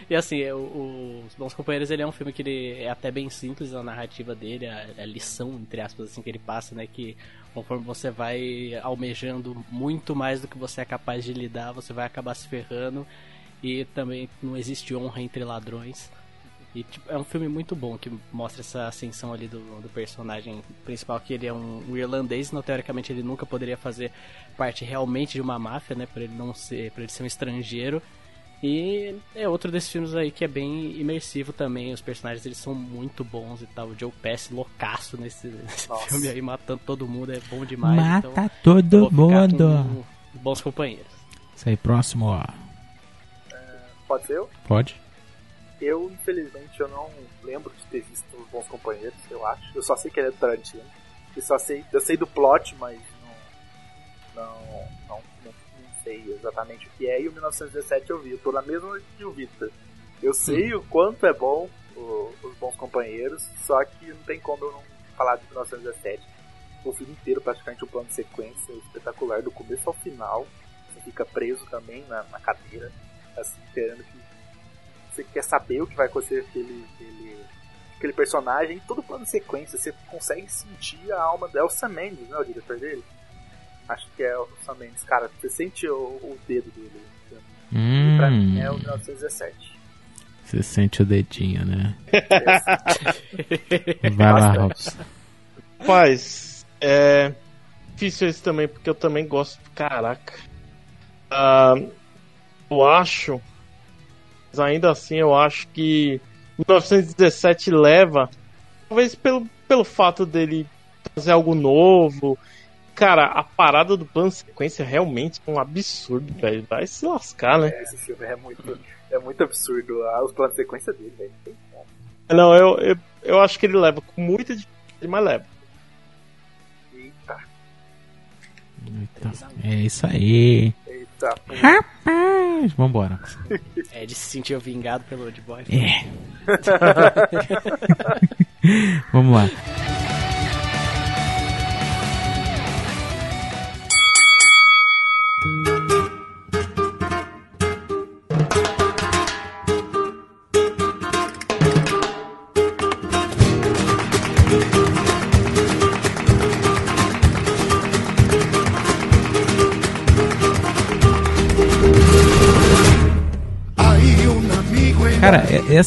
e assim, o- Os Bons Companheiros ele é um filme que ele é até bem simples a narrativa dele, a, a lição, entre aspas, assim, que ele passa, né? Que conforme você vai almejando muito mais do que você é capaz de lidar, você vai acabar se ferrando. E também não existe honra entre ladrões. E tipo, é um filme muito bom que mostra essa ascensão ali do, do personagem principal, que ele é um, um irlandês, não teoricamente ele nunca poderia fazer parte realmente de uma máfia, né? Por ele não ser, por ele ser um estrangeiro. E é outro desses filmes aí que é bem imersivo também. Os personagens eles são muito bons e tal. O Joe Pesci loucaço nesse, nesse filme aí, matando todo mundo, é bom demais. Mata então, todo mundo. com bons companheiros. Isso aí, próximo, ó. Pode ser eu? Pode? Eu, infelizmente, eu não lembro de ter visto Os Bons Companheiros, eu acho. Eu só sei que ele é do Tarantino. E só sei, eu sei do plot, mas não, não, não, não, sei exatamente o que é. E o 1917 eu vi. Eu tô na mesma que o Victor. Eu sei o quanto é bom o- Os Bons Companheiros, só que não tem como eu não falar de 1917. O filme inteiro, praticamente, um plano de sequência espetacular, do começo ao final. Você fica preso também na, na cadeira, assim, esperando que você quer saber o que vai acontecer com aquele, aquele, aquele personagem, todo plano de sequência, você consegue sentir a alma do Elsa Mendes, né, o diretor dele? Acho que é o Elsa Mendes, cara, você sente o, o dedo dele. E pra Hum, mim é o 1917. você sente o dedinho, né? É, Vai lá. Robson. Rapaz, é difícil esse também, porque eu também gosto. Caraca. Ah, eu acho. Mas ainda assim, eu acho que 1917 leva. Talvez pelo, pelo fato dele fazer algo novo. Cara, a parada do plano sequência realmente é um absurdo, velho. Vai se lascar, né? Esse filme é muito, é muito absurdo. Ah, Os planos de sequência dele, velho. Não, eu, eu, eu acho que ele leva com muita dificuldade, mas leva. Eita, Eita, é isso aí. Eita. Rapaz, vambora. É de se sentir vingado pelo Old Boy. É. Vamos lá.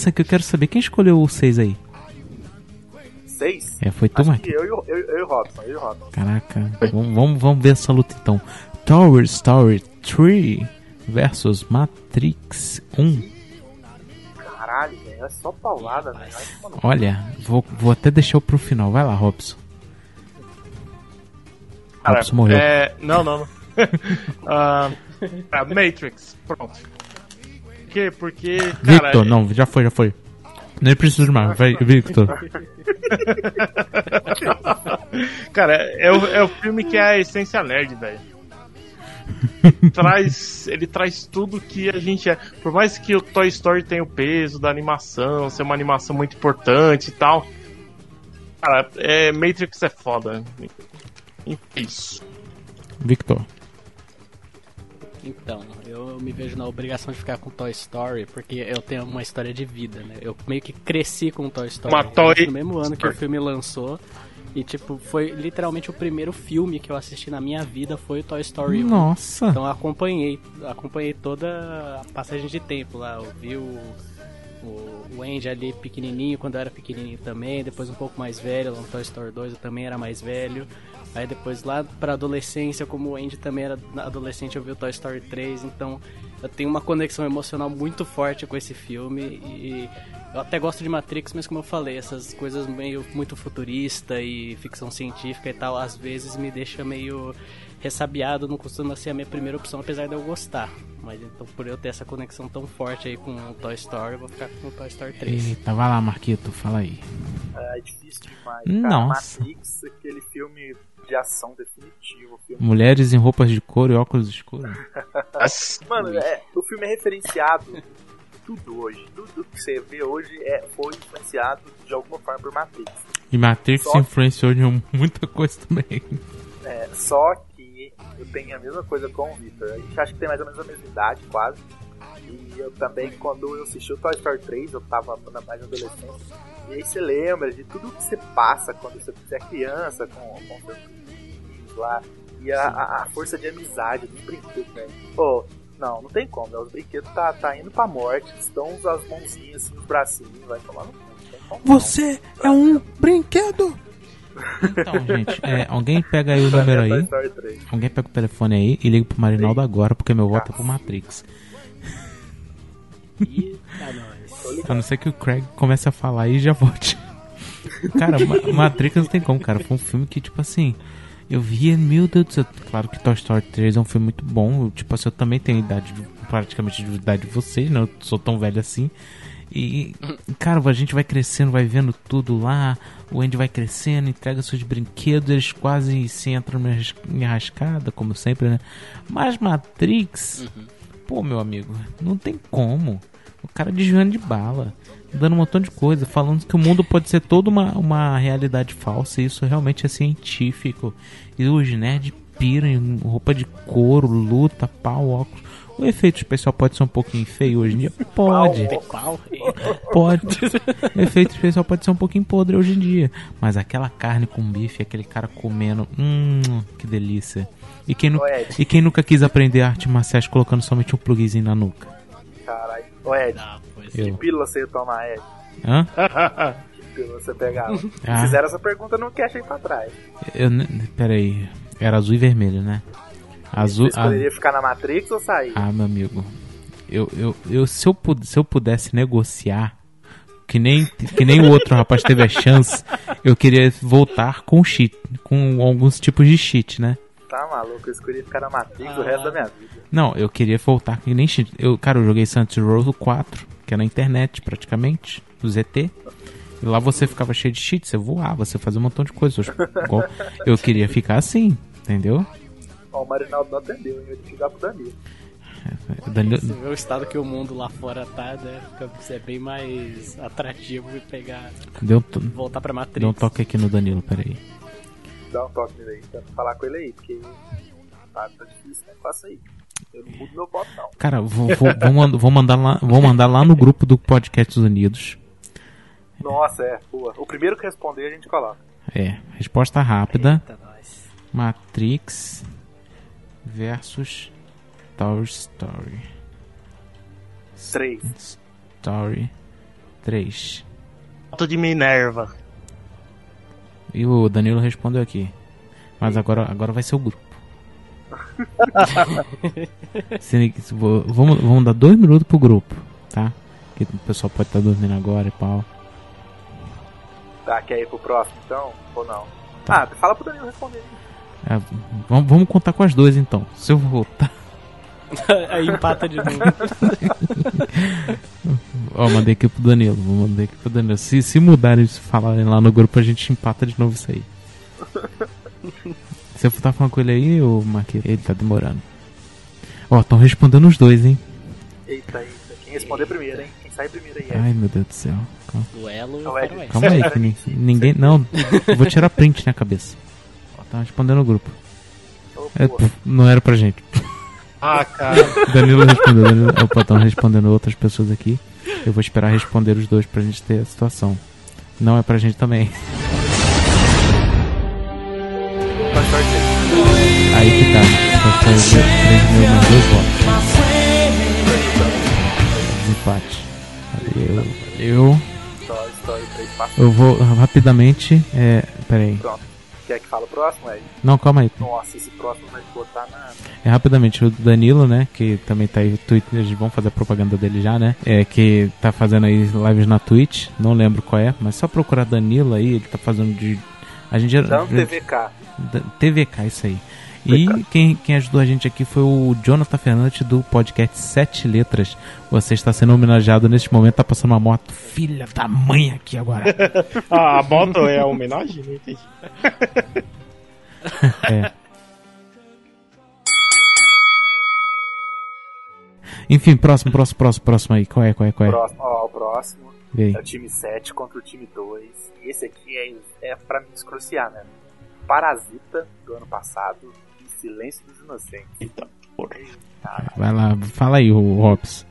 Essa que eu quero saber. Quem escolheu o 6 aí? Seis? É, foi tu, Mark? eu, e o- eu, eu e o Robson, eu e o Robson. Caraca, vamos, vamos, vamos ver essa luta então. Tower Story 3 versus Matrix 1. Caralho, velho, é só paulada, velho. Cu. Olha, vou, vou até deixar pro final. Vai lá, Robson. Cara, Robson morreu. É, não, não, não. Ah, Matrix, pronto. Por quê? Porque, cara. Victor, não, já foi, já foi. Nem preciso mais. Vai, Victor. Cara, é o, é o filme que é a essência nerd, velho. traz, ele traz tudo que a gente é. Por mais que o Toy Story tenha o peso da animação, ser uma animação muito importante e tal. Cara, é, Matrix é foda. Isso. Victor. Então, eu me vejo na obrigação de ficar com Toy Story, porque eu tenho uma história de vida, né? Eu meio que cresci com Toy Story. Uma Toy- No mesmo ano que o filme lançou. E, tipo, foi literalmente o primeiro filme que eu assisti na minha vida foi o Toy Story 1. Nossa. Então eu acompanhei, acompanhei toda a passagem de tempo lá. Eu vi o, o, o Andy ali pequenininho, quando eu era pequenininho também. Depois um pouco mais velho, lá no Toy Story 2 eu também era mais velho. Aí depois lá pra adolescência, como o Andy também era adolescente, eu vi o Toy Story 3. Então eu tenho uma conexão emocional muito forte com esse filme. E eu até gosto de Matrix, mas como eu falei, essas coisas meio muito futurista e ficção científica e tal, às vezes me deixa meio ressabiado, não costuma ser a minha primeira opção, apesar de eu gostar. Mas então, por eu ter essa conexão tão forte aí com o Toy Story, eu vou ficar com o Toy Story 3. Eita, vai lá, Marquito, fala aí. É difícil demais. Nossa. Cara, Matrix, aquele filme de ação definitivo. Filme... Mulheres em roupas de couro e óculos escuros. Mano, é, o filme é referenciado tudo hoje. Tudo que você vê hoje é, foi influenciado de alguma forma por Matrix. E Matrix Só- influenciou em muita coisa também. É, só que eu tenho a mesma coisa com o Victor. A gente acha que tem mais ou menos a mesma idade, quase. E eu também, quando eu assisti o Toy Story 3, eu tava na mais adolescência. E aí você lembra de tudo que você passa quando você é criança, com, com seus filhos lá. E a, a- a força de amizade dos brinquedos, velho. Pô, não, não tem como, né? Os brinquedos tá, tá indo pra morte, estão as mãozinhas, assim, os bracinhos, vai tomar no cu. não tem como não. Você é um brinquedo! Então, gente, é, alguém pega aí o número aí. Story 3. Alguém pega o telefone aí e liga pro Marinaldo agora, porque meu voto é pro Matrix. E nóis. A não ser que o Craig comece a falar e já volte. Cara, Ma- Matrix não tem como, cara. Foi um filme que, tipo assim, eu via, meu Deus do céu. Claro que Toy Story 3 é um filme muito bom. Eu, tipo assim, eu também tenho idade, de- praticamente de idade de vocês, né? Eu sou tão velho assim. E, cara, a gente vai crescendo, vai vendo tudo lá. O Andy vai crescendo, entrega seus brinquedos, eles quase se entram em rascada, como sempre, né? Mas Matrix, pô, meu amigo, não tem como. O cara desviando de bala, dando um montão de coisa, falando que o mundo pode ser toda uma, uma realidade falsa, e isso realmente é científico. E os nerds piram em roupa de couro, luta, pau, óculos. O efeito especial pode ser um pouquinho feio hoje em dia? Pode. Pode. O efeito especial pode ser um pouquinho podre hoje em dia. Mas aquela carne com bife, aquele cara comendo. Hum, que delícia. E quem, nu- Ed. e quem nunca quis aprender artes marciais colocando somente um plugzinho na nuca? Caralho. Ô Ed, Não, pois que Eu. pílula você ia tomar, Ed? Hã? Que que você pegava? Ah. Fizeram essa pergunta no cash aí pra trás. Eu, peraí, era azul e vermelho, né? Azul. Você a- poderia ficar na Matrix ou sair? Ah, meu amigo. Eu, eu, eu, se, eu, se eu pudesse negociar, que nem, que nem o outro rapaz teve a chance, eu queria voltar com cheat, com alguns tipos de cheat, né? Tá maluco, eu escolhi ficar na Matrix o resto da minha vida. Não, eu queria voltar que nem cheat. Eu, cara, eu joguei Saints Row 4, que é na internet praticamente, do ZT. E lá você ficava cheio de cheat, você voava, você fazia um montão de coisas. Igual- Eu queria ficar assim, entendeu? Ó, o Marinaldo não atendeu, hein? Eu ia ligar pro Danilo. O Danilo- Você vê o estado que o mundo lá fora tá, né? Fica é bem mais atrativo e pegar. Deu, to- voltar pra Matrix. deu um toque aqui no Danilo, peraí. Dá um toque nele aí, tenta falar com ele aí, porque tá, tá difícil, né? Faça aí. Eu não mudo meu voto, não. Cara, vou, vou, vou, mand- vou mandar lá, vou mandar lá no grupo do Podcast Unidos. Nossa, é, boa. O primeiro que responder a gente coloca. É, resposta rápida. Eita, nós. Matrix versus Toy Story. Três. Story 3. Foto de Minerva. E o Danilo respondeu aqui. Mas agora, agora vai ser o grupo. Se- se vou- vamos, vamos dar dois minutos pro grupo, tá? Que o pessoal pode estar dormindo agora e pau. Tá, quer ir pro próximo então? Ou não? Tá. Ah, fala pro Danilo responder. É, vamos, vamos contar com as duas então. Se eu voltar. Aí empata de novo. Ó, mandei aqui pro Danilo. Vou mandar aqui pro Danilo. Se, se mudarem se falarem lá no grupo, a gente empata de novo isso aí. Você tá falando com ele aí, ô Marquinhos? Ele tá demorando. Ó, estão respondendo os dois, hein? Eita, eita. Quem responder primeiro, hein? Quem sai primeiro aí, é. Ai, meu Deus do céu. Calma, Duelo e Não é calma aí, que ni- ninguém. Não, eu vou tirar print na cabeça. Ó, tá respondendo o grupo. É, pô, não era pra gente. Ah, cara. Danilo respondeu. Danilo, opa, estão respondendo outras pessoas aqui. Eu vou esperar responder os dois pra gente ter a situação. Não é pra gente também. Aí. Que tá. Só foi 3 mil mais dois votos. Desempate. Eu, eu, Story, story, três passos. eu vou rapidamente. É, peraí. Pronto. Quer que fala o próximo, Ed? Não, calma aí. Nossa, esse próximo vai botar na. É rapidamente o Danilo, né? Que também tá aí. Twitter, eles vão fazer a propaganda dele já, né? É que tá fazendo aí lives na Twitch. Não lembro qual é, mas só procurar Danilo aí. Ele tá fazendo de. A gente já. Dando TVK. TVK, isso aí. E quem, quem ajudou a gente aqui foi o Jonathan Fernandes do podcast Sete Letras. Você está sendo homenageado neste momento, tá passando uma moto filha da mãe aqui agora. Ah, a moto é a homenagem? Não entendi. É. Enfim, próximo, próximo, próximo, próximo aí. Qual é, qual é, qual é? Próximo, ó, o próximo é o time 7 contra o time 2. E esse aqui é, é pra me descruciar, né? Parasita do ano passado Silêncio dos Inocentes. Eita, porra. Vai lá, fala aí, o Hobbs.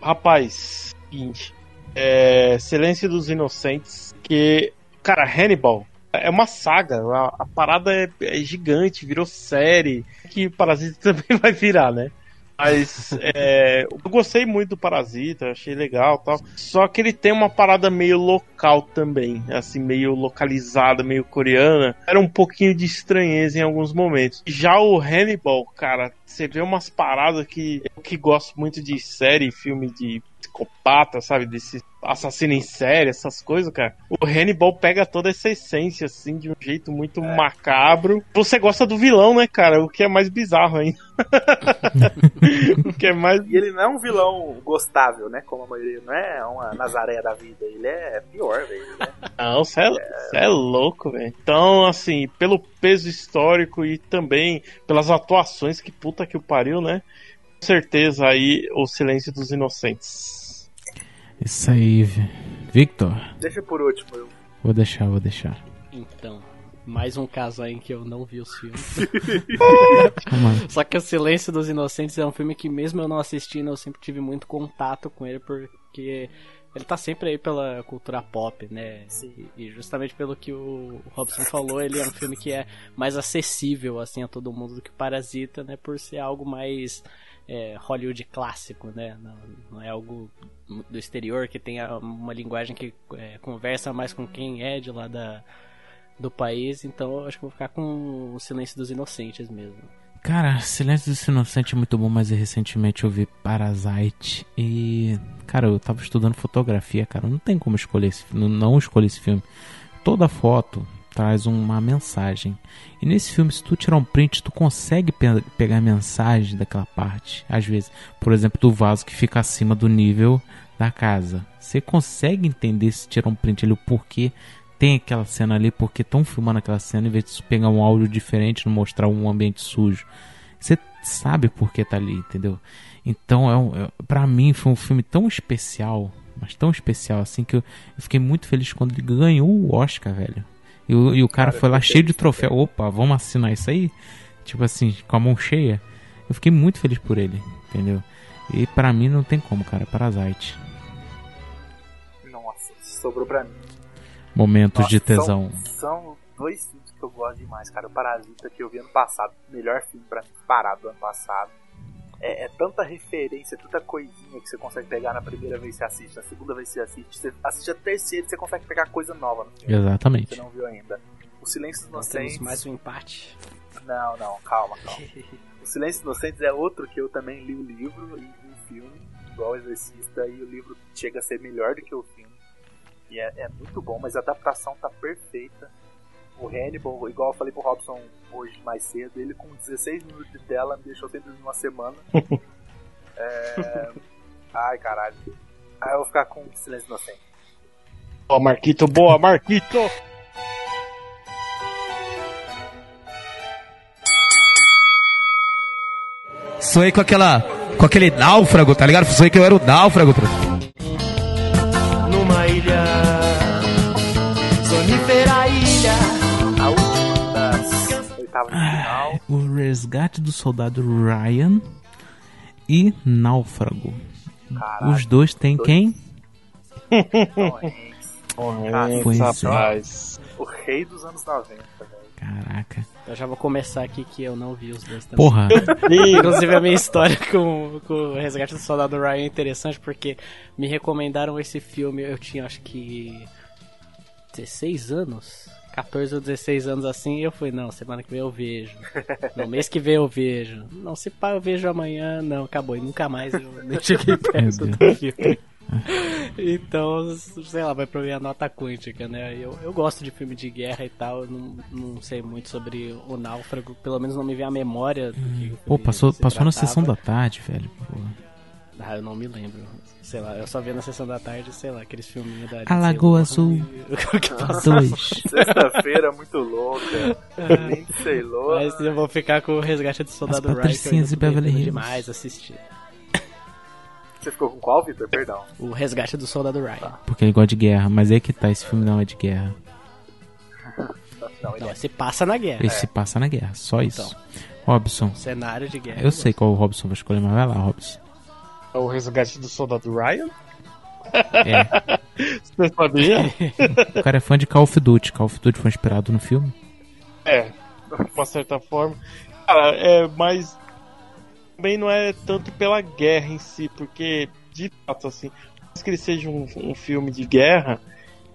Rapaz, seguinte. É, Silêncio dos Inocentes, que. Cara, Hannibal é uma saga. A, a parada é, é gigante, virou série. Que Parasita também vai virar, né? Mas é, eu gostei muito do Parasita, achei legal tal. Só que ele tem uma parada meio local também, assim, meio localizada, meio coreana. Era um pouquinho de estranheza em alguns momentos. Já o Hannibal, cara, você vê umas paradas que eu que gosto muito de série, filme de psicopata, sabe? Desse assassino em série, essas coisas, cara. O Hannibal pega toda essa essência, assim, de um jeito muito macabro. Você gosta do vilão, né, cara? O que é mais bizarro ainda. o que é mais. E ele não é um vilão gostável, né? Como a maioria. Não é uma Nazaré da vida. Ele é pior, velho. Né? Não, você é, cê é louco, velho. Então, assim, pelo peso histórico e também pelas atuações, que puta que o pariu, né? Com certeza aí o Silêncio dos Inocentes. Isso aí, Vi- Victor. Deixa por último. Eu... Vou deixar, vou deixar. Então, mais um caso aí em que eu não vi os filmes. Só que O Silêncio dos Inocentes é um filme que, mesmo eu não assistindo, eu sempre tive muito contato com ele, porque ele tá sempre aí pela cultura pop, né? Sim. E, justamente pelo que o Robson falou, ele é um filme que é mais acessível, assim, a todo mundo do que o Parasita, né? Por ser algo mais é, Hollywood clássico, né? Não, não é algo do exterior que tenha uma linguagem que é, conversa mais com quem é de lá da, do país. Então acho que vou ficar com o Silêncio dos Inocentes mesmo. Cara, Silêncio dos Inocentes é muito bom, mas recentemente eu vi Parasite e. Cara, eu tava estudando fotografia, cara. Não tem como escolher esse não escolher esse filme. Toda foto traz uma mensagem. E nesse filme, se tu tirar um print, tu consegue pe- pegar a mensagem daquela parte. Às vezes, por exemplo, do vaso que fica acima do nível da casa. Você consegue entender se tirar um print ali o porquê tem aquela cena ali, porque estão filmando aquela cena em vez de pegar um áudio diferente não mostrar um ambiente sujo. Você sabe por que tá ali, entendeu? Então, é um, é, pra mim, foi um filme tão especial, mas tão especial assim, que eu, eu fiquei muito feliz quando ele ganhou o Oscar, velho. E, o- e o cara, Cara, foi lá cheio de troféu. Opa, vamos assinar isso aí? Tipo assim, com a mão cheia. Eu fiquei muito feliz por ele, entendeu? E pra mim não tem como, cara. Parasite. Nossa, sobrou pra mim. Momentos Nossa, de tesão. São, são dois filmes que eu gosto demais, cara. O Parasita que eu vi ano passado, melhor filme pra mim parado do ano passado. É, é tanta referência, tanta coisinha que você consegue pegar na primeira vez que você assiste, na segunda vez que você assiste, você assiste a terceira e você consegue pegar coisa nova no filme. Exatamente. Você não viu ainda. O Silêncio dos Nós temos Inocentes. mais um empate. Não, não, calma, calma. O Silêncio dos Inocentes é outro que eu também li o livro e vi o filme, igual o Exorcista, e o livro chega a ser melhor do que o filme. E é, é muito bom, mas a adaptação tá perfeita. O Hannibal, igual eu falei pro Robson hoje mais cedo, ele com 16 minutos de tela me deixou sem dormir uma semana. É... Ai, caralho. Aí eu vou ficar com Silêncio Inocente. Boa, Marquito, boa, Marquito! Sonhei com aquela. com aquele náufrago, tá ligado? Sonhei que eu era o náufrago. pô. Numa ilha, das oitavas de final. O Resgate do Soldado Ryan e Náufrago. Caralho. Os dois têm dois. quem? Tom Hanks, é. rapaz. o rei dos anos 90, velho. Caraca. Eu já vou começar aqui que eu não vi os dois também. Porra. Inclusive a minha história com, com o Resgate do Soldado Ryan é interessante porque me recomendaram esse filme, eu tinha acho que 16 anos, 14 ou 16 anos assim, e eu fui, não, semana que vem eu vejo. No mês que vem eu vejo. Não, se pá, eu vejo amanhã, não, acabou. E nunca mais eu nem cheguei perto do filme. Então, sei lá, vai pra minha nota quântica, né? Eu, eu gosto de filme de guerra e tal, não, não sei muito sobre o náufrago, pelo menos não me vem a memória do que o Pô, passou, passou na sessão da tarde, velho. Pô. Ah, eu não me lembro. Sei lá, eu só vi na sessão da tarde, sei lá, aqueles filminhos da A Lagoa Lindsay Azul. O que passou. Dois. Sexta-feira muito louca. Lindsay Lohan. Mas eu vou ficar com o Resgate do Soldado As Ryan, que eu Patricinhas e tentando Hills. demais assistir. Você ficou com qual, Vitor? Perdão. O Resgate do Soldado Ryan. Porque ele gosta de guerra, mas aí que tá, esse filme não é de guerra. Não, ele Não, é. se passa na guerra. Ele se passa na guerra, só isso. Então. Robson. Cenário de guerra. Eu sei qual o Robson vai escolher, mas vai lá, Robson. O resgate do soldado Ryan? É, Você sabia? o cara é fã de Call of Duty. Call of Duty foi inspirado no filme. É, de uma certa forma. Cara, é, mas também não é tanto pela guerra em si, porque de fato, assim, por mais que ele seja um, um filme de guerra,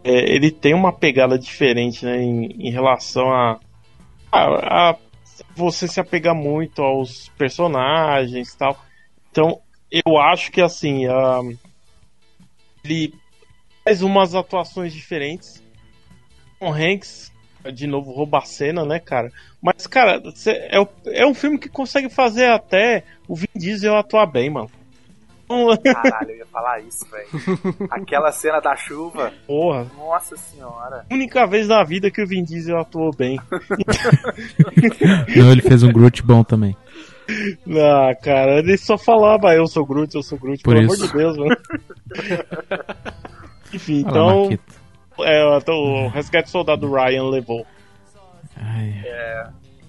é, ele tem uma pegada diferente, né, em, em relação a, a, a você se apegar muito aos personagens e tal. Então, eu acho que assim, a, ele faz umas atuações diferentes. Tom Hanks, de novo, rouba a cena, né, cara? Mas, cara, cê- é, é um filme que consegue fazer até o Vin Diesel atuar bem, mano. Então, Caralho, eu ia falar isso, velho. Aquela cena da chuva. Porra, Nossa senhora. única vez na vida que o Vin Diesel atuou bem. Não, ele fez um Groot bom também. Ah, cara, ele só falava eu sou Groot, eu sou Groot, Por pelo isso. amor de Deus, mano. Enfim, então, é, então, o Resgate Soldado Ryan levou. Ai,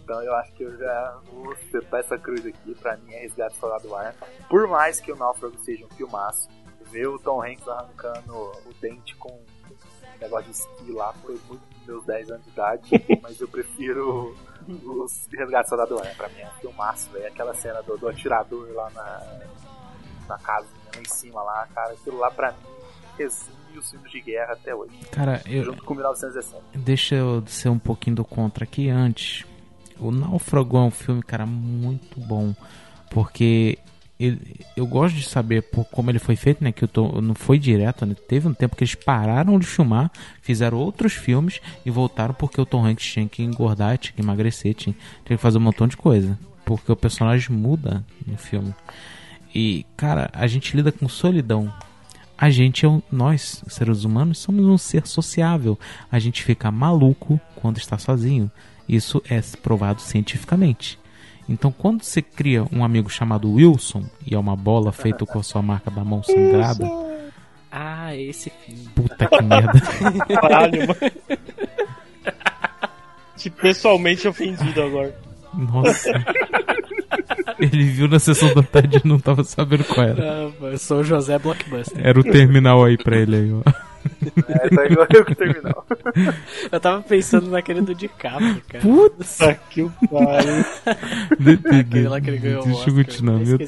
Então eu acho que eu já vou setar essa cruz aqui. Pra mim é Resgate do Soldado Ryan. Por mais que o Náufrago seja um filmaço, Ver o Tom Hanks arrancando o dente com um negócio de esqui lá foi muito dos meus 10 anos de idade, mas eu prefiro os Resgates do Soldado Ryan. Pra mim é um filmaço, velho. Aquela cena do, do atirador lá na, na casa, lá em cima lá, cara, aquilo lá pra mim resume os filmes de guerra até hoje. Cara, eu, Junto com 1917. Deixa eu ser um pouquinho do contra aqui antes. O Náufrago é um filme, cara, muito bom. Porque ele- eu gosto de saber por como ele foi feito, né? Que eu tô, não foi direto, né? Teve um tempo que eles pararam de filmar, fizeram outros filmes e voltaram porque o Tom Hanks tinha que engordar, tinha que emagrecer, tinha, tinha que fazer um montão de coisa. Porque o personagem muda no filme. E, cara, a gente lida com solidão. A gente é um, nós, seres humanos, somos um ser sociável. A gente fica maluco quando está sozinho. Isso é provado cientificamente. Então, quando você cria um amigo chamado Wilson e é uma bola feita com a sua marca da mão sangrada, Ah, esse filme. puta que merda. Caralho, mano. Te pessoalmente ofendido agora. Nossa. Ele viu na sessão da tarde e não tava sabendo qual era. Ah, eu sou o José Blockbuster. Era o terminal aí pra ele aí, ó. É, tá igual eu que terminal. Eu tava pensando naquele do DiCaprio, cara. Putz! Tá que o pariu. Aquele lá que ele ganhou Deixa eu continuar, Eu meu.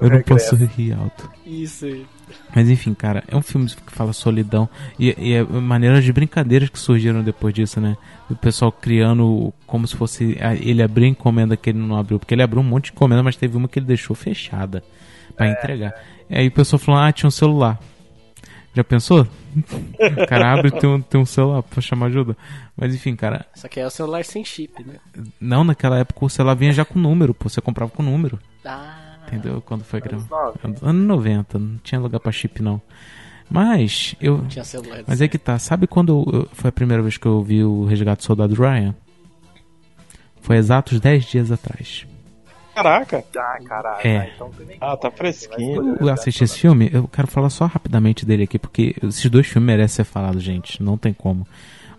Eu não posso rir alto. Isso aí. Mas enfim, cara, é um filme que fala solidão e, e é maneiras de brincadeiras que surgiram depois disso, né? O pessoal criando como se fosse ele abrir encomenda que ele não abriu, porque ele abriu um monte de encomenda, mas teve uma que ele deixou fechada pra entregar. E aí o pessoal falou: "Ah, tinha um celular". Já pensou? O cara abre e tem um, tem um celular pra chamar ajuda. Mas enfim, cara, Só que é o celular sem chip, né? não naquela época o celular vinha já com número, pô, você comprava com número. Ah, Entendeu? Quando foi Anos gravado. 90. Anos 90, não tinha lugar pra chip não. Mas eu tinha celular. Mas é que tá, sabe quando eu- foi a primeira vez que eu vi o Resgate do Soldado Ryan? Foi exatos 10 dias atrás. Caraca. Ah, caralho. É. ah, então tem nem Ah, tá como, fresquinho. Eu assisti esse filme, eu quero falar só rapidamente dele aqui, porque esses dois filmes merecem ser falados, gente. Não tem como.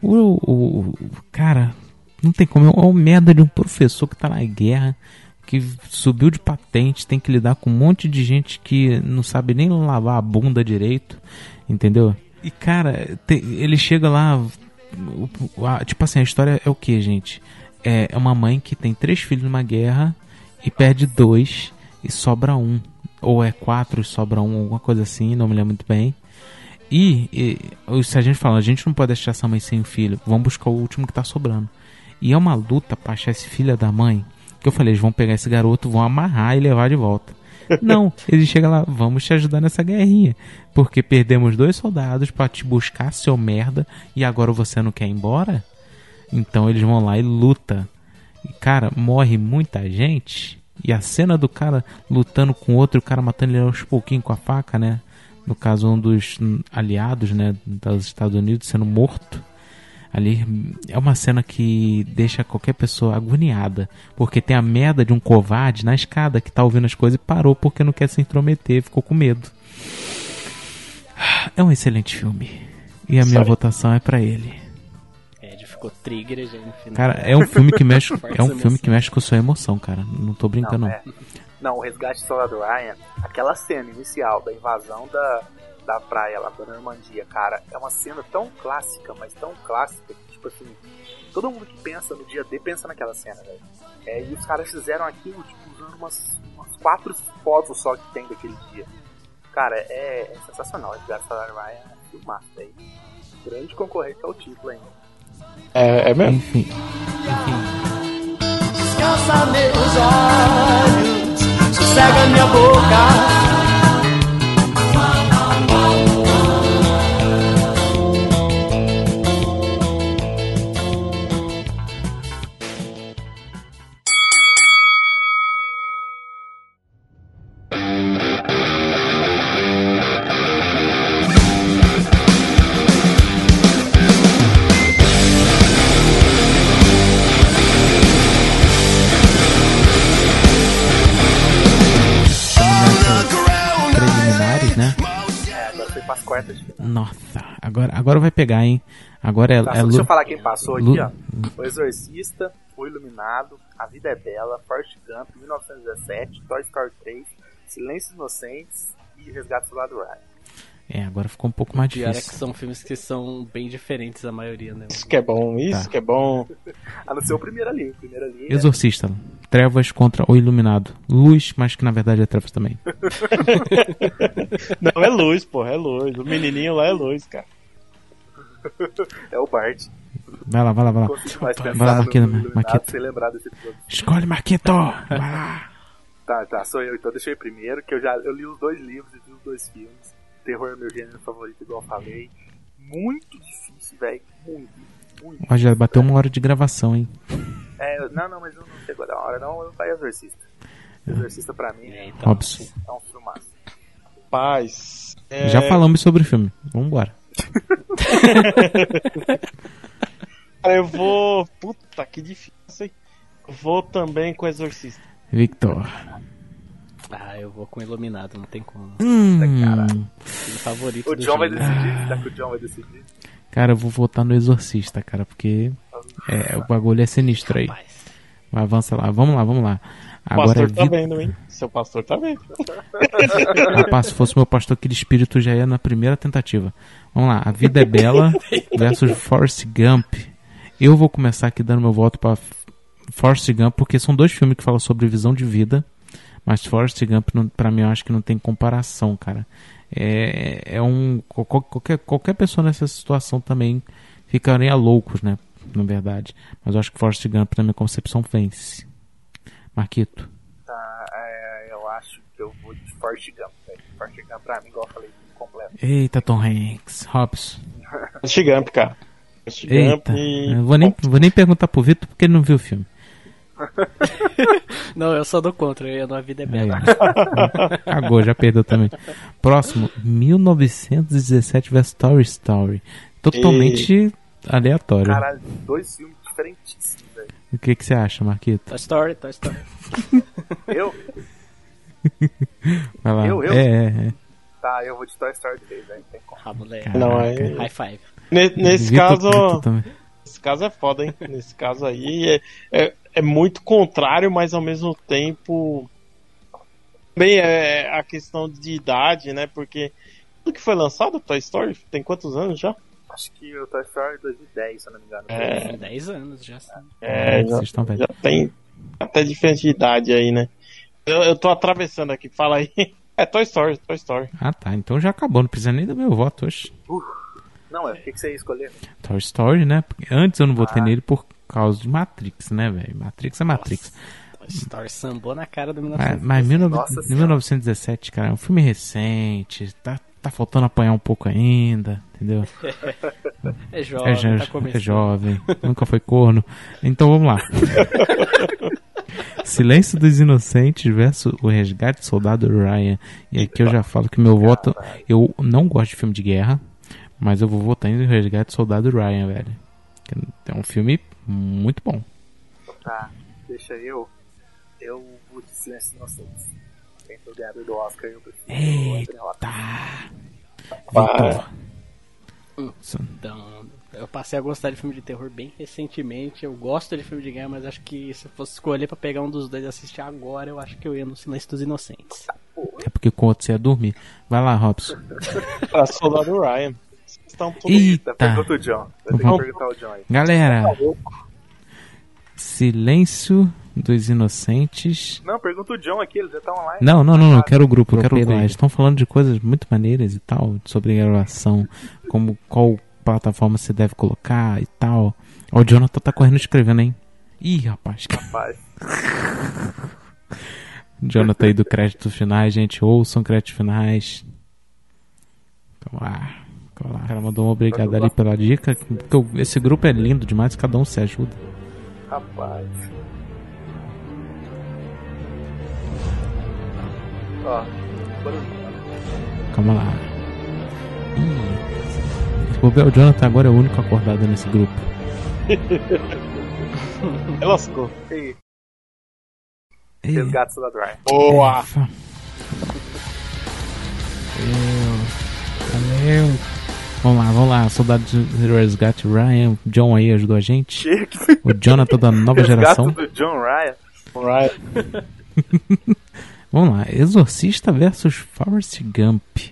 O, o- o- cara, não tem como. É uma merda de um professor que tá na guerra, que subiu de patente, tem que lidar com um monte de gente que não sabe nem lavar a bunda direito, entendeu? E cara, te- ele chega lá. o- o- tipo assim, a história é o que, gente? É é uma mãe que tem três filhos numa guerra e perde dois e sobra um. Ou é quatro e sobra um, alguma coisa assim, não me lembro muito bem. E, e se a gente fala, a gente não pode deixar essa mãe sem o filho, vamos buscar o último que tá sobrando. E é uma luta pra achar esse filho da mãe. Que eu falei, eles vão pegar esse garoto, vão amarrar e levar de volta. Não, ele chega lá, vamos te ajudar nessa guerrinha. Porque perdemos dois soldados pra te buscar, seu merda, e agora você não quer ir embora? Então eles vão lá e luta. E, cara, morre muita gente. E a cena do cara lutando com outro, o cara matando ele aos pouquinhos com a faca, né? No caso, um dos aliados, né, dos Estados Unidos sendo morto. Ali é uma cena que deixa qualquer pessoa agoniada. Porque tem a merda de um covarde na escada que tá ouvindo as coisas e parou porque não quer se intrometer, ficou com medo. É um excelente filme. E a minha Sabe. votação é pra ele. É, ficou trigger já no final. Cara, é um filme que mexe, é um filme que mexe com a sua emoção, cara. Não tô brincando. Não, Não, é. Não, o Resgate do Soldado Ryan, aquela cena inicial da invasão da, da praia lá da Normandia, cara, é uma cena tão clássica, mas tão clássica que, tipo assim, todo mundo que pensa no dia D pensa naquela cena, velho. É, e os caras fizeram aquilo, tipo, usando umas, umas quatro fotos só que tem daquele dia. Cara, é, é sensacional. Resgate do Soldado Ryan é um filmaço, velho. Grande concorrente ao título ainda. É, é mesmo? Enfim, Descansa meus olhos, sossega minha boca. Agora, vai pegar, hein? Agora é, Tá, é deixa eu Lu- falar quem passou aqui, Lu- ó. O Exorcista, O Iluminado, A Vida é Bela, Forrest Gump, 1917, Toy Story 3, Silêncios Inocentes e Resgate do Soldado Ryan. É, agora ficou um pouco mais Pior é que difícil. são filmes que são bem diferentes a maioria, né? Isso que é bom, isso Tá. que é bom. A não ser o primeiro ali. O primeiro ali é- Exorcista. Trevas contra o Iluminado. Luz, mas que na verdade é trevas também. Não, é luz, porra, é luz. O menininho lá é luz, cara. É o Bart. Vai lá, vai lá, vai lá. Vai lá, Marquito, no Marquito. Escolhe, Marquito! Vai lá! Tá, tá, sou eu. Então deixa eu ir primeiro, que eu já eu li os dois livros e vi os dois filmes. Terror é meu gênero favorito, igual eu falei. Muito difícil, velho. Muito, muito. Já bateu uma hora de gravação, hein? É, eu- não, não, mas não, não chegou da hora, não. Não vai Exorcista. Exorcista pra mim É, é, então, Robson. é um filmaço. Paz. é, Já falamos sobre o filme. Vambora. Cara, eu vou. Puta, que difícil, hein? Vou também com o Exorcista. Victor. Ah, eu vou com Iluminado, não tem como. Hum, favorito O do John vai decidir, será que o John vai decidir? cara, eu vou votar no Exorcista, cara, porque é, o bagulho é sinistro aí. Rapaz, Mas avança lá, vamos lá, vamos lá. O Agora é pastor tá vida. vendo, hein? Seu pastor tá vendo. Rapaz, se fosse meu pastor, aquele espírito já ia na primeira tentativa. Vamos lá, A Vida é Bela versus Forrest Gump. Eu vou começar aqui dando meu voto pra F- Forrest Gump, porque são dois filmes que falam sobre visão de vida. Mas Forrest Gump, pra mim, eu acho que não tem comparação, cara. É, é um. qual- Qualquer, qualquer pessoa nessa situação também ficaria loucos, né? Na verdade. Mas eu acho que Forrest Gump, na minha concepção, vence. Marquito. Tá, é, eu acho que eu vou de Forrest Gump, velho. Forrest Gump pra mim, igual eu falei, completo. Eita, Tom Hanks. Robson. Forrest Gump, cara. Forrest Gump Eita. e. Eu vou nem, vou nem perguntar pro Vitor porque ele não viu o filme. Não, eu sou do contra, eu ia no A Vida é Bela. ó. Cagou, já perdeu também. Próximo, 1917 vs Story Story. Totalmente aleatório. Caralho, dois filmes diferentíssimos, velho. O que, que você acha, Marquito? Toy Story, Toy Story. Eu? Vai lá. Eu, eu? É, é, é. Tá, eu vou de Toy Story 3, velho. Não tem como. Ah, moleque. Não, é. High five. Ne- Nesse Vitor- caso. Nesse caso é foda, hein? Nesse caso aí é, é, é muito contrário, mas ao mesmo tempo. Também é a questão de idade, né? Porque. Tudo que foi lançado, Toy Story, tem quantos anos já? Acho que o Toy Story 2010, se eu não me engano. É. Tem 10 anos já. sim. É, já, Vocês estão vendo. já tem até diferente de idade aí, né? Eu, eu tô atravessando aqui, fala aí. É Toy Story, Toy Story. Ah, tá. Então já acabou. Não precisa nem do meu voto hoje. Não, é o que, que você ia escolher? Toy Story, né? Porque antes eu não votei Ah. nele por causa de Matrix, né, velho? Matrix é Matrix. Toy Story sambou na cara do Mas, 1900. mas 19 Nossa Senhora. 1917, cara, é um filme recente. Tá, tá faltando apanhar um pouco ainda, entendeu? É jovem, É, tá é jovem, nunca foi corno. Então vamos lá. Silêncio dos Inocentes versus O Resgate do Soldado Ryan. E aqui eu já falo que meu voto. Eu não gosto de filme de guerra, mas eu vou votar em O Resgate do Soldado Ryan, velho. Que É um filme muito bom. Tá, deixa eu. Eu vou de Silêncio Inocentes. Quem foi o ganhador do Oscar, eu prefiro. Tá. Vitor. Então, eu passei a gostar de filme de terror bem recentemente. Eu gosto de filme de guerra, mas acho que se eu fosse escolher pra pegar um dos dois e assistir agora, eu acho que eu ia no Silêncio dos Inocentes. É porque o outro você ia dormir. Vai lá, Robson. A Soldado Ryan. Vocês estão tudo. Eita. Pergunta o John. Vamos. que perguntar o John aí. Galera. Silêncio dos Inocentes. Não, pergunta o John aqui, ele já tá online. Não, não, não, não, eu quero o grupo, eu quero o grupo. ele. Eles estão falando de coisas muito maneiras e tal, sobre gravação, como qual plataforma você deve colocar e tal. Ó, o Jonathan tá correndo escrevendo, hein? Ih, rapaz. Rapaz. Jonathan aí do crédito finais, gente. Ouçam créditos finais. Vamos lá. Vamos lá. O cara mandou um obrigado ali pela dica. Porque esse grupo é lindo demais, cada um se ajuda. Rapaz. Ó. Calma lá. Ih. Bobear, o Jonathan agora é o único acordado nesse grupo. Lascou. Ei, Ei, resgate da Dry. Boa! Valeu. Valeu. Vamos lá, vamos lá. Soldado de Resgate Ryan. John aí ajudou a gente. O Jonathan da nova geração. Do John Ryan. Ryan. Vamos lá. Exorcista versus Forrest Gump.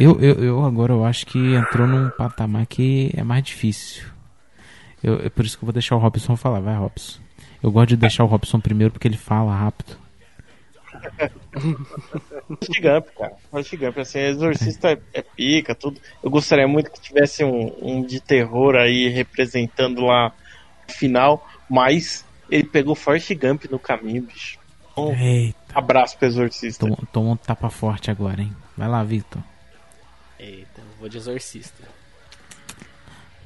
Eu, eu, eu agora eu acho que entrou num patamar que é mais difícil. Eu, é por isso que eu vou deixar o Robson falar. Vai, Robson. Eu gosto de deixar o Robson primeiro porque ele fala rápido. Gump, cara. Gump, assim, Exorcista é, é pica, tudo. Eu gostaria muito que tivesse um, um de terror aí representando lá o final, mas ele pegou Forrest Gump no caminho, bicho. Um Eita, abraço pro Exorcista. tomou, um tapa forte agora, hein? Vai lá, Victor. Vou de exorcista.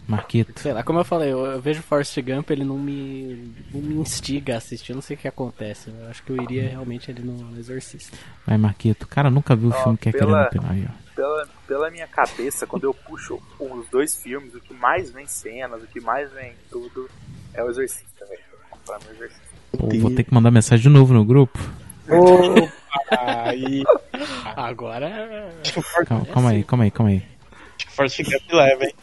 Marquito. Sei lá, como eu falei, eu, eu vejo Forrest Gump, ele não me, não me instiga a assistir, eu não sei o que acontece. Eu acho que eu iria realmente ali no Exorcista. Vai, Marquito. Cara, nunca viu o Ó, filme que é pela- querendo aí, ó. Pela, pela minha cabeça, quando eu puxo os dois filmes, o que mais vem cenas, o que mais vem tudo é o Exorcista, velho. Pô, vou ter que mandar mensagem de novo no grupo. Opa, aí. Agora. Forrest- Calma, calma aí, calma aí, calma aí. Forrest Gump leva, hein?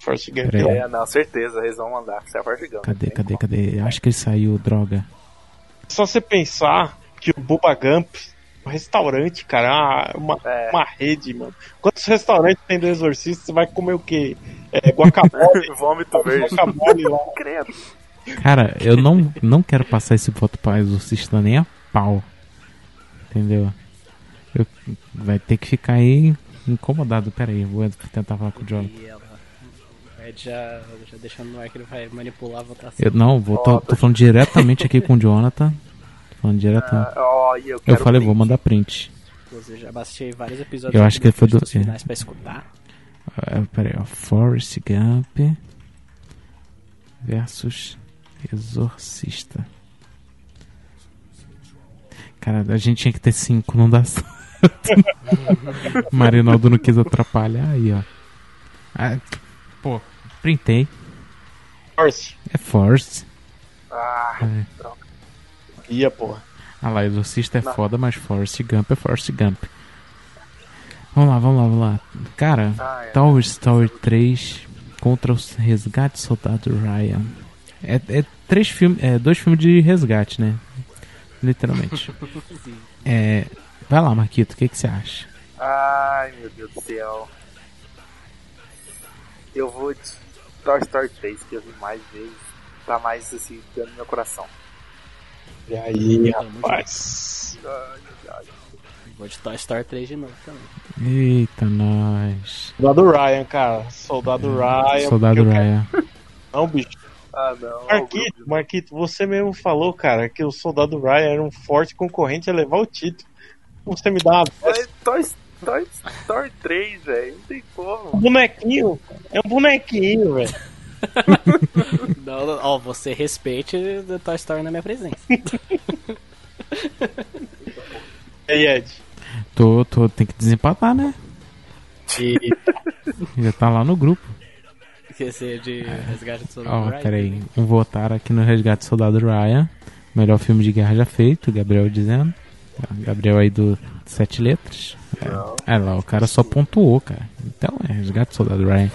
Forrest Gump leva. É, não, certeza, eles vão mandar. Você é Forrest Gump. Cadê, cadê, como. cadê? Acho que ele saiu, droga. Só você pensar que o Bubba Gump, um restaurante, cara, é uma, É. uma rede, mano. Quantos restaurantes tem do Exorcista? Você vai comer o quê? É, guacamole, Vômito verde. guacamole lá. Credo. Cara, eu não, não quero passar esse voto pra exorcista nem a pau. Entendeu? Eu, vai ter que ficar aí incomodado. Pera aí, vou tentar falar com o Jonathan. Ela. O Ed já, já deixando no ar que ele vai manipular a votação. Eu, não, vou, tô, tô falando diretamente aqui com o Jonathan. Tô falando diretamente. Ah, ó, e eu Eu falei, print. vou mandar print. Inclusive, já baixei vários episódios Eu acho que foi do- dos finais pra escutar. Ah, pera aí, ó. Forrest Gump versus Exorcista. Cara, a gente tinha que ter cinco, não dá certo. Marinaldo não quis atrapalhar aí, ó. Ah, pô, printei. Forrest. É Forrest. Ah, É. Ia, porra. Ah lá, Exorcista é foda, mas Forrest Gump é Forrest Gump. Vamos lá, vamos lá, vamos lá. Cara, Ah, é. Tower Story 3 contra o Resgate Soldado Ryan. É, é três filmes, é dois filmes de resgate, né? Literalmente. é, vai lá, Marquito, o que, que você acha? Ai, meu Deus do céu. Eu vou de Toy Story 3, que eu vi mais vezes. Tá mais assim, dando no meu coração. E aí, rapaz. Vou de Toy Story 3 de novo também. Eita, nós. Soldado Ryan, cara. Soldado Ryan. Soldado eu quero- Ryan. Não, bicho. Ah, não. Marquito, Marquito, você mesmo falou, cara, que o Soldado Ryan era um forte concorrente a levar o título. Você me dá Mas Toy, Toy Story 3, velho. Não tem como. Um bonequinho. É um bonequinho, velho. Não, não, ó, você respeite o Toy Story na minha presença. E aí, Ed? Tô, tô, tem que desempatar, né? E Já tá lá no grupo. Esquecer de resgate do Soldado Ó, Ryan. peraí. Um votar aqui no Resgate Soldado Ryan. Melhor filme de guerra já feito, Gabriel dizendo. Gabriel aí do Sete Letras. É, é lá, o cara só pontuou, cara. Então é Resgate Soldado Ryan.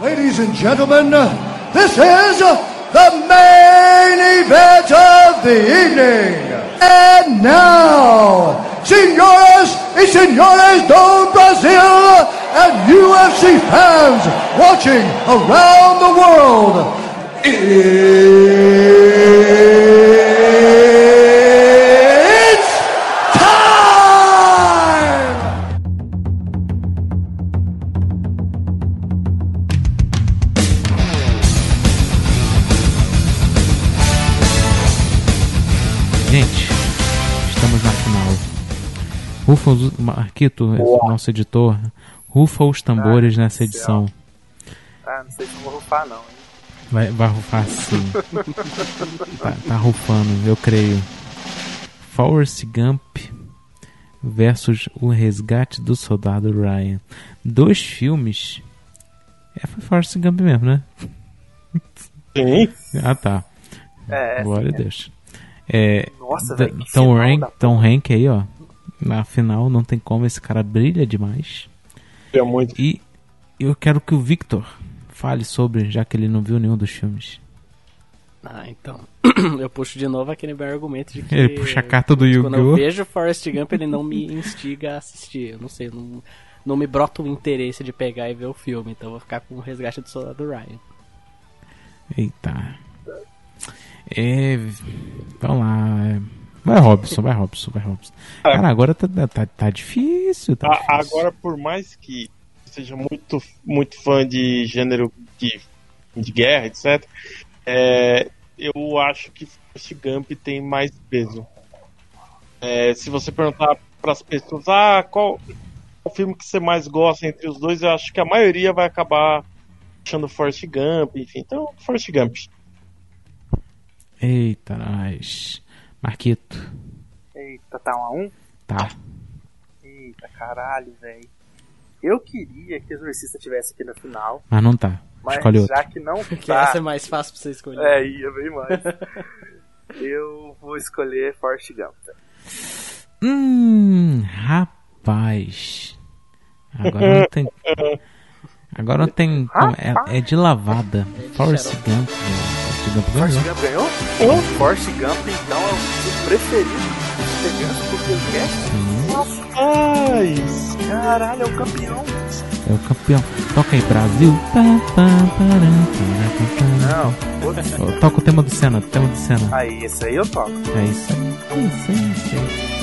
Ladies and gentlemen, this is the main event of the evening. And now, senores y senores do Brasil and UFC fans watching around the world, it's Rufa os... Marquito, nosso editor, rufa os tambores Ah, nessa céu. edição. Ah, não sei se eu vou rufar, não. hein? Vai, vai rufar sim. tá, tá rufando, eu creio. Forrest Gump versus O Resgate do Soldado Ryan. Dois filmes. É, foi Forrest Gump mesmo, né? sim. Ah, tá. É, Glória a Deus. É, Nossa, velho. Tom, Tom Hank aí, ó. Na final, não tem como, esse cara brilha demais. É muito. E eu quero que o Victor fale sobre, já que ele não viu nenhum dos filmes. Ah, então. eu puxo de novo aquele meu argumento de que. Ele puxa a carta do Quando eu Yu-Gi-Oh! vejo Forrest Gump, ele não me instiga a assistir. Eu não sei, não, não me brota o interesse de pegar e ver o filme. Então eu vou ficar com o resgate do soldado Ryan. Eita. É. Vamos lá. É. Vai Robson, vai Robson, vai Robson. Cara, agora tá, tá, tá difícil. Tá A- difícil. agora, por mais que seja muito, muito fã de gênero de, de guerra, etc., é, eu acho que Forrest Gump tem mais peso. É, se você perguntar para as pessoas, ah, qual o filme que você mais gosta entre os dois, eu acho que a maioria vai acabar achando Forrest Gump, enfim. Então, Forrest Gump. Eita, nós. Marquito. Eita, tá um a um? Tá. Eita, caralho, velho. Eu queria que o Exorcista tivesse aqui no final, Mas não tá. mas Escolhe outro. já que não Que tá, essa é mais fácil pra você escolher. é, ia bem mais. eu vou escolher Forrest Gump. Hum, rapaz. Agora não tem. Agora não tem. É, é de lavada. Forrest Gump, velho. Gump ganhou. Gump ganhou? Forrest Gump, então, é o preferido o cast? Sim, Rapaz! Caralho, é o campeão. é o campeão. Toca aí, Brasil. Não, Toca o tema do Senna, o tema do Senna. Aí, esse aí eu toco. É isso aí. É isso aí, é isso aí.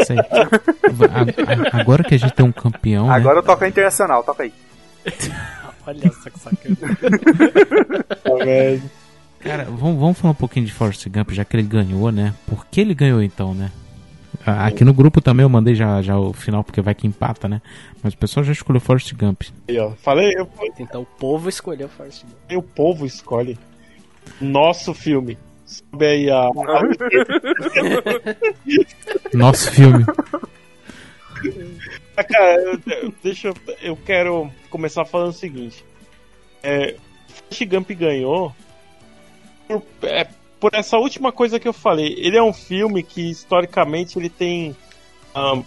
A- a- Agora que a gente tem um campeão, né? Agora eu toco a internacional, toca aí. Olha só que sacana. Cara, vamos, vamos falar um pouquinho de Forrest Gump, já que ele ganhou, né? Por que ele ganhou então, né? Aqui no grupo também eu mandei já, já o final, porque vai que empata, né? Mas o pessoal já escolheu Forrest Gump. Aí, ó. Falei, eu, Então o povo escolheu Forrest Gump. o povo escolhe. Nosso filme. Sobe aí a. Nosso filme. Ah, Cara, eu, deixa eu. Eu quero começar falando o seguinte. É, Forrest Gump ganhou por, é, por essa última coisa que eu falei. Ele é um filme que historicamente ele tem. ahn,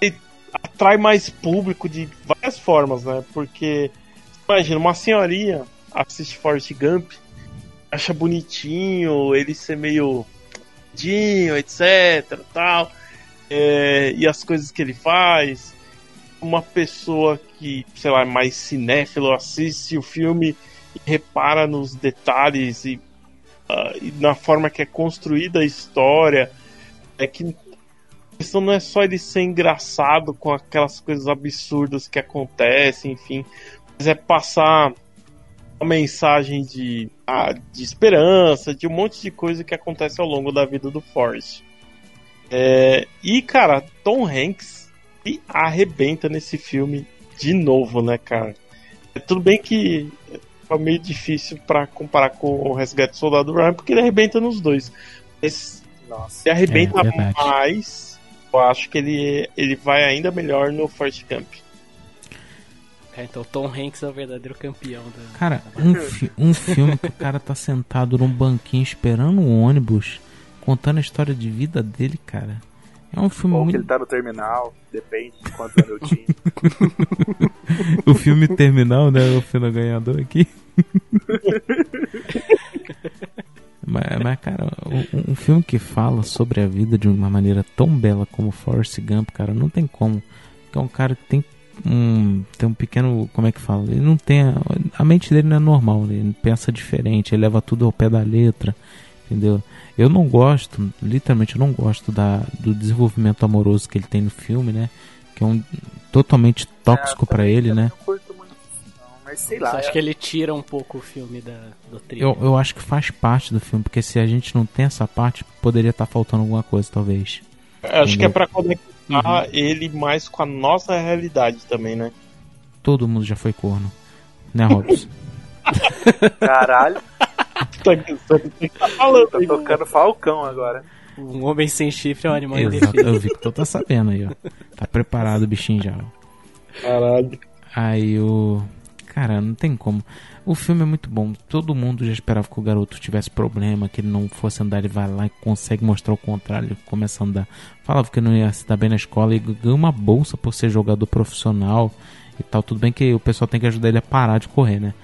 ele atrai mais público de várias formas, né? Porque imagina, uma senhorinha assiste Forrest Gump, acha bonitinho, ele ser meio dinho, etc, tal, é, e as coisas que ele faz. Uma pessoa que, sei lá, é mais cinéfilo assiste o filme e repara nos detalhes e, ah, e na forma que é construída a história. É que a questão não é só ele ser engraçado com aquelas coisas absurdas que acontecem, enfim, mas é passar uma mensagem de, ah, de esperança, de um monte de coisa que acontece ao longo da vida do Forrest. É, e, cara, Tom Hanks se arrebenta nesse filme de novo, né, cara? É, tudo bem que é meio difícil pra comparar com o Resgate do Soldado Ryan, porque ele arrebenta nos dois. Mas Nossa. ele arrebenta É, mais, eu acho que ele, ele vai ainda melhor no First Camp. É, então Tom Hanks é o verdadeiro campeão da. Cara, um, fi- um filme que o cara tá sentado num banquinho esperando um ônibus, contando a história de vida dele, cara. É um filme Ou que muito. ele tá no terminal, depende de quantos anos eu tinha. O filme terminal, né? O final ganhador aqui. mas, mas, cara, um, um filme que fala sobre a vida de uma maneira tão bela como Forrest Gump, cara, não tem como. Que é um cara que tem um, tem um pequeno. Como é que fala? Ele não tem. A, a mente dele não é normal, ele pensa diferente, ele leva tudo ao pé da letra, entendeu? Eu não gosto, literalmente eu não gosto da, do desenvolvimento amoroso que ele tem no filme, né? Que é um totalmente tóxico É, pra também- ele, né? Não curto muito, não, mas sei Você lá. acha é- que ele tira um pouco o filme da, do trilho? Eu, eu acho que faz parte do filme, porque se a gente não tem essa parte, poderia estar faltando alguma coisa, talvez. Eu Acho que é pra conectar Uhum. ele mais com a nossa realidade também, né? Todo mundo já foi corno. Né, Robson? Caralho, Tá, tá falando tá tocando Falcão agora. Um homem sem chifre é um animal Exato, indefeso. eu vi que tu tá sabendo aí, ó. Tá preparado o bichinho já, ó. Caralho. Aí o. Cara, não tem como. O filme é muito bom. Todo mundo já esperava que o garoto tivesse problema, que ele não fosse andar, ele vai lá e consegue mostrar o contrário, ele começa a andar. Falava que não ia se dar bem na escola e ganhou uma bolsa por ser jogador profissional e tal. Tudo bem que o pessoal tem que ajudar ele a parar de correr, né?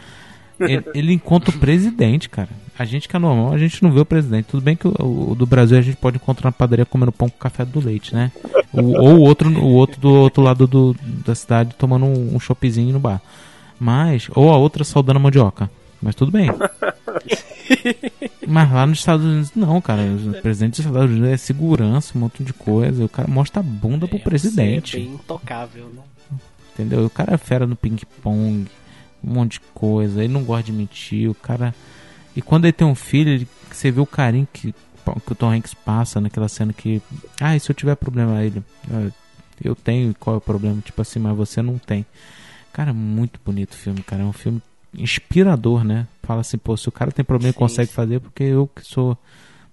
Ele, ele encontra o presidente, cara. A gente que é normal, a gente não vê o presidente. Tudo bem que o, o do Brasil a gente pode encontrar na padaria comendo pão com café do leite, né? O- ou o outro, o outro do outro lado do, da cidade tomando um, um no bar. Mas, ou a outra saudando a mandioca. Mas tudo bem. Mas lá nos Estados Unidos, não, cara. O presidente dos Estados Unidos é segurança, um monte de coisa. O cara mostra a bunda pro É, presidente. você É bem intocável, né? Entendeu? O cara é fera no ping-pong, um monte de coisa. Ele não gosta de mentir. O cara. E quando ele tem um filho, ele- você vê o carinho que, que o Tom Hanks passa naquela cena que. Ah, e se eu tiver problema, ele. "Ah, Eu tenho, qual é o problema? Tipo assim, mas você não tem. Cara, muito bonito o filme, cara. É um filme inspirador, né? Fala assim, pô, se o cara tem problema e Sim, consegue sim. fazer, porque eu que sou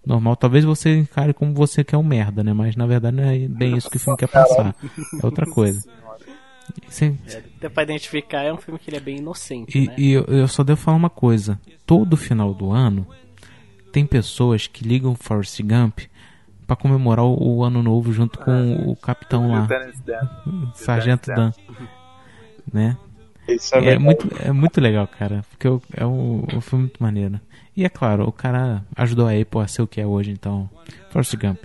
normal. Talvez você encare como você que é um merda, né? Mas na verdade não é bem isso que o filme quer passar. É outra coisa. Você- É, Dá pra identificar, é um filme que ele é bem inocente, e, né? e eu, eu só devo falar uma coisa: todo final do ano tem pessoas que ligam Forrest Gump pra comemorar o, o ano novo junto com o capitão lá. Sargento Dan, né? Isso é, É muito, é muito legal, cara, porque o- é um, um filme muito maneiro. E é claro, o cara ajudou a Apple a ser o que é hoje, então, Forrest Gump.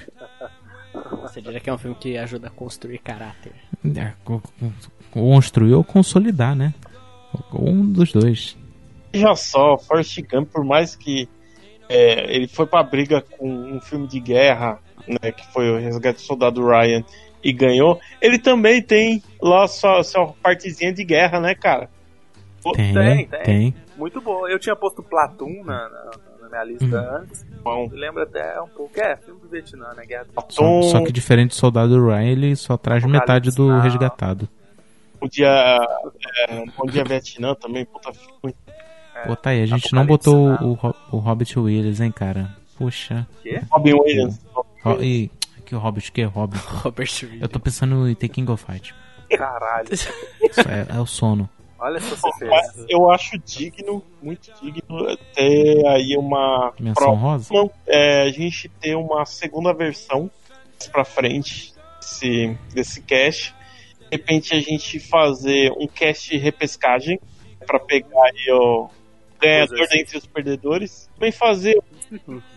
Você diria que é um filme que ajuda a construir caráter. É, co- co- construir ou consolidar, né? Ou Um dos dois. Veja só, Forrest Gump, por mais que é, ele foi pra briga com um filme de guerra, né, que foi o Resgate do Soldado Ryan, e ganhou, ele também tem lá sua, sua partezinha de guerra, né, cara? Tem, tem, tem. tem. Muito bom. Eu tinha posto Platum na, na, na minha lista Hum. antes. Bom, lembra até um pouco. É, filme do Vietnã, né? Guerra do Só, só que diferente do Soldado Ryan, ele só traz Apocalipse metade do Now. resgatado. o dia, é, Bom Dia Vietnã também, puta filme. Pô, tá aí, a gente não botou Now. o, o, Ro- o Hobbit Williams, hein, cara? Puxa. Robin Williams. Ro e, que o Hobbit, que é Hobbit? Robert Williams. Eu tô pensando em The King of Fight. Caralho. Isso é, é o sono. Olha essa eu acho digno, muito digno, ter aí uma Menção prova rosa? Não, é, a gente ter uma segunda versão mais pra frente desse, desse cast. De repente a gente fazer um cast de repescagem pra pegar aí o ganhador é. dentre os perdedores. Também fazer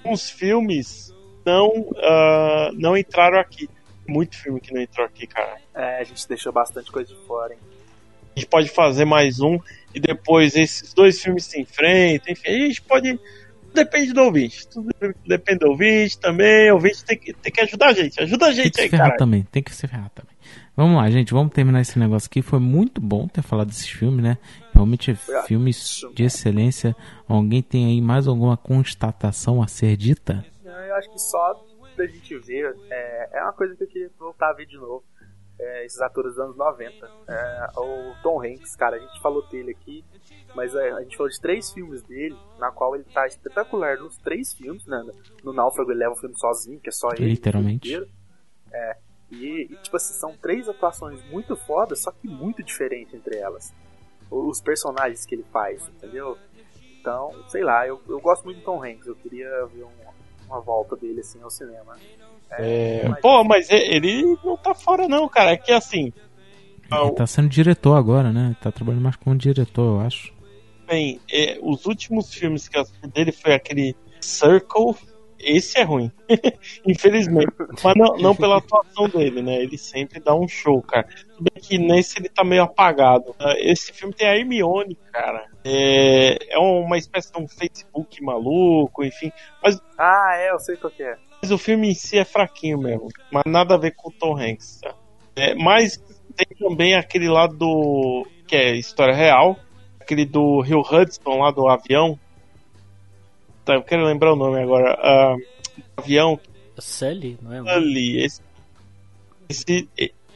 uns filmes não ah, não entraram aqui. Muito filme que não entrou aqui, cara. É, a gente deixou bastante coisa de fora, hein? A gente pode fazer mais um e depois esses dois filmes se enfrentam. Enfim, a gente pode. Depende do ouvinte. Tudo depende do ouvinte também. O ouvinte tem que, tem que ajudar a gente. Ajuda a Tem gente que se aí, ferrar cara. também, tem que se ferrar também. Vamos lá, gente, vamos terminar esse negócio aqui. Foi muito bom ter falado desses filmes, né? Realmente filmes de excelência. Alguém tem aí mais alguma constatação a ser dita? Eu acho que só da gente ver é, é uma coisa que eu queria voltar a ver de novo. É, esses atores dos anos 90. É, o Tom Hanks, cara, a gente falou dele aqui, mas é, a gente falou de três filmes dele, na qual ele tá espetacular nos três filmes, né? No Náufrago ele leva o filme sozinho, que é só ele. Literalmente. É, e, e, tipo assim, são três atuações muito fodas, só que muito diferentes entre elas. Os personagens que ele faz, entendeu? Então, sei lá, eu, eu gosto muito do Tom Hanks, eu queria ver um- uma volta dele assim ao cinema. É, mas- pô, mas ele não tá fora, não, cara. É que assim. Ele tá sendo diretor agora, né? Ele tá trabalhando mais como diretor, eu acho. Bem, é, os últimos filmes que eu assisti dele foi aquele Circle. Esse é ruim, infelizmente. Mas não, não pela atuação dele, né? Ele sempre dá um show, cara. Tudo bem que nesse ele tá meio apagado. Ah, Esse filme tem a Hermione, cara. É, é uma espécie de um Facebook maluco, enfim. Mas, Ah, é, eu sei qual que é. mas o filme em si é fraquinho mesmo. Mas nada a ver com o Tom Hanks, tá? É, mas tem também aquele lá do. que é história real. Aquele do Rio Hudson, lá do avião. Tá, eu quero lembrar o nome agora. Ah, avião Sully, não é? ali. Esse, esse,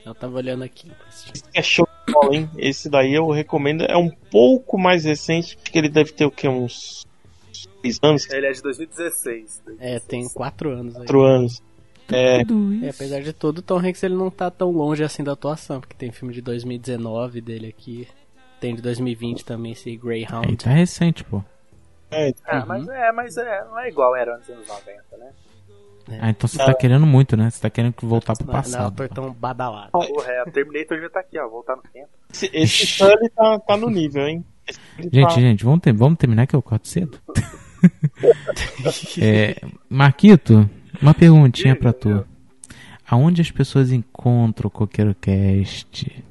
Eu tava olhando aqui. esse é show de bola, hein? Esse daí eu recomendo. É um pouco mais recente. Acho que ele deve ter o quê? Uns 6 anos, Ele é de 2016. É, tem quatro anos aí. 4 anos. É, É, apesar de tudo, o Tom Hanks ele não tá tão longe assim da atuação, porque tem filme de 2019 dele aqui. tem de 2020 também esse Greyhound. tá recente, pô. É, É, mas, é, mas é, não é igual era nos anos 90, né? Ah, então você tá querendo muito, né? Você tá querendo que voltar pro Não, não é passado. ator tão badalado. Porra, é, o Terminator já tá aqui, ó, voltar no tempo. esse, esse Sully tá, tá no nível, hein? Esse Sully Gente, tá- gente, vamos, ter- vamos terminar que eu corto cedo. é, Marquito, uma perguntinha pra tu. Aonde as pessoas encontram o Coqueiro Cast?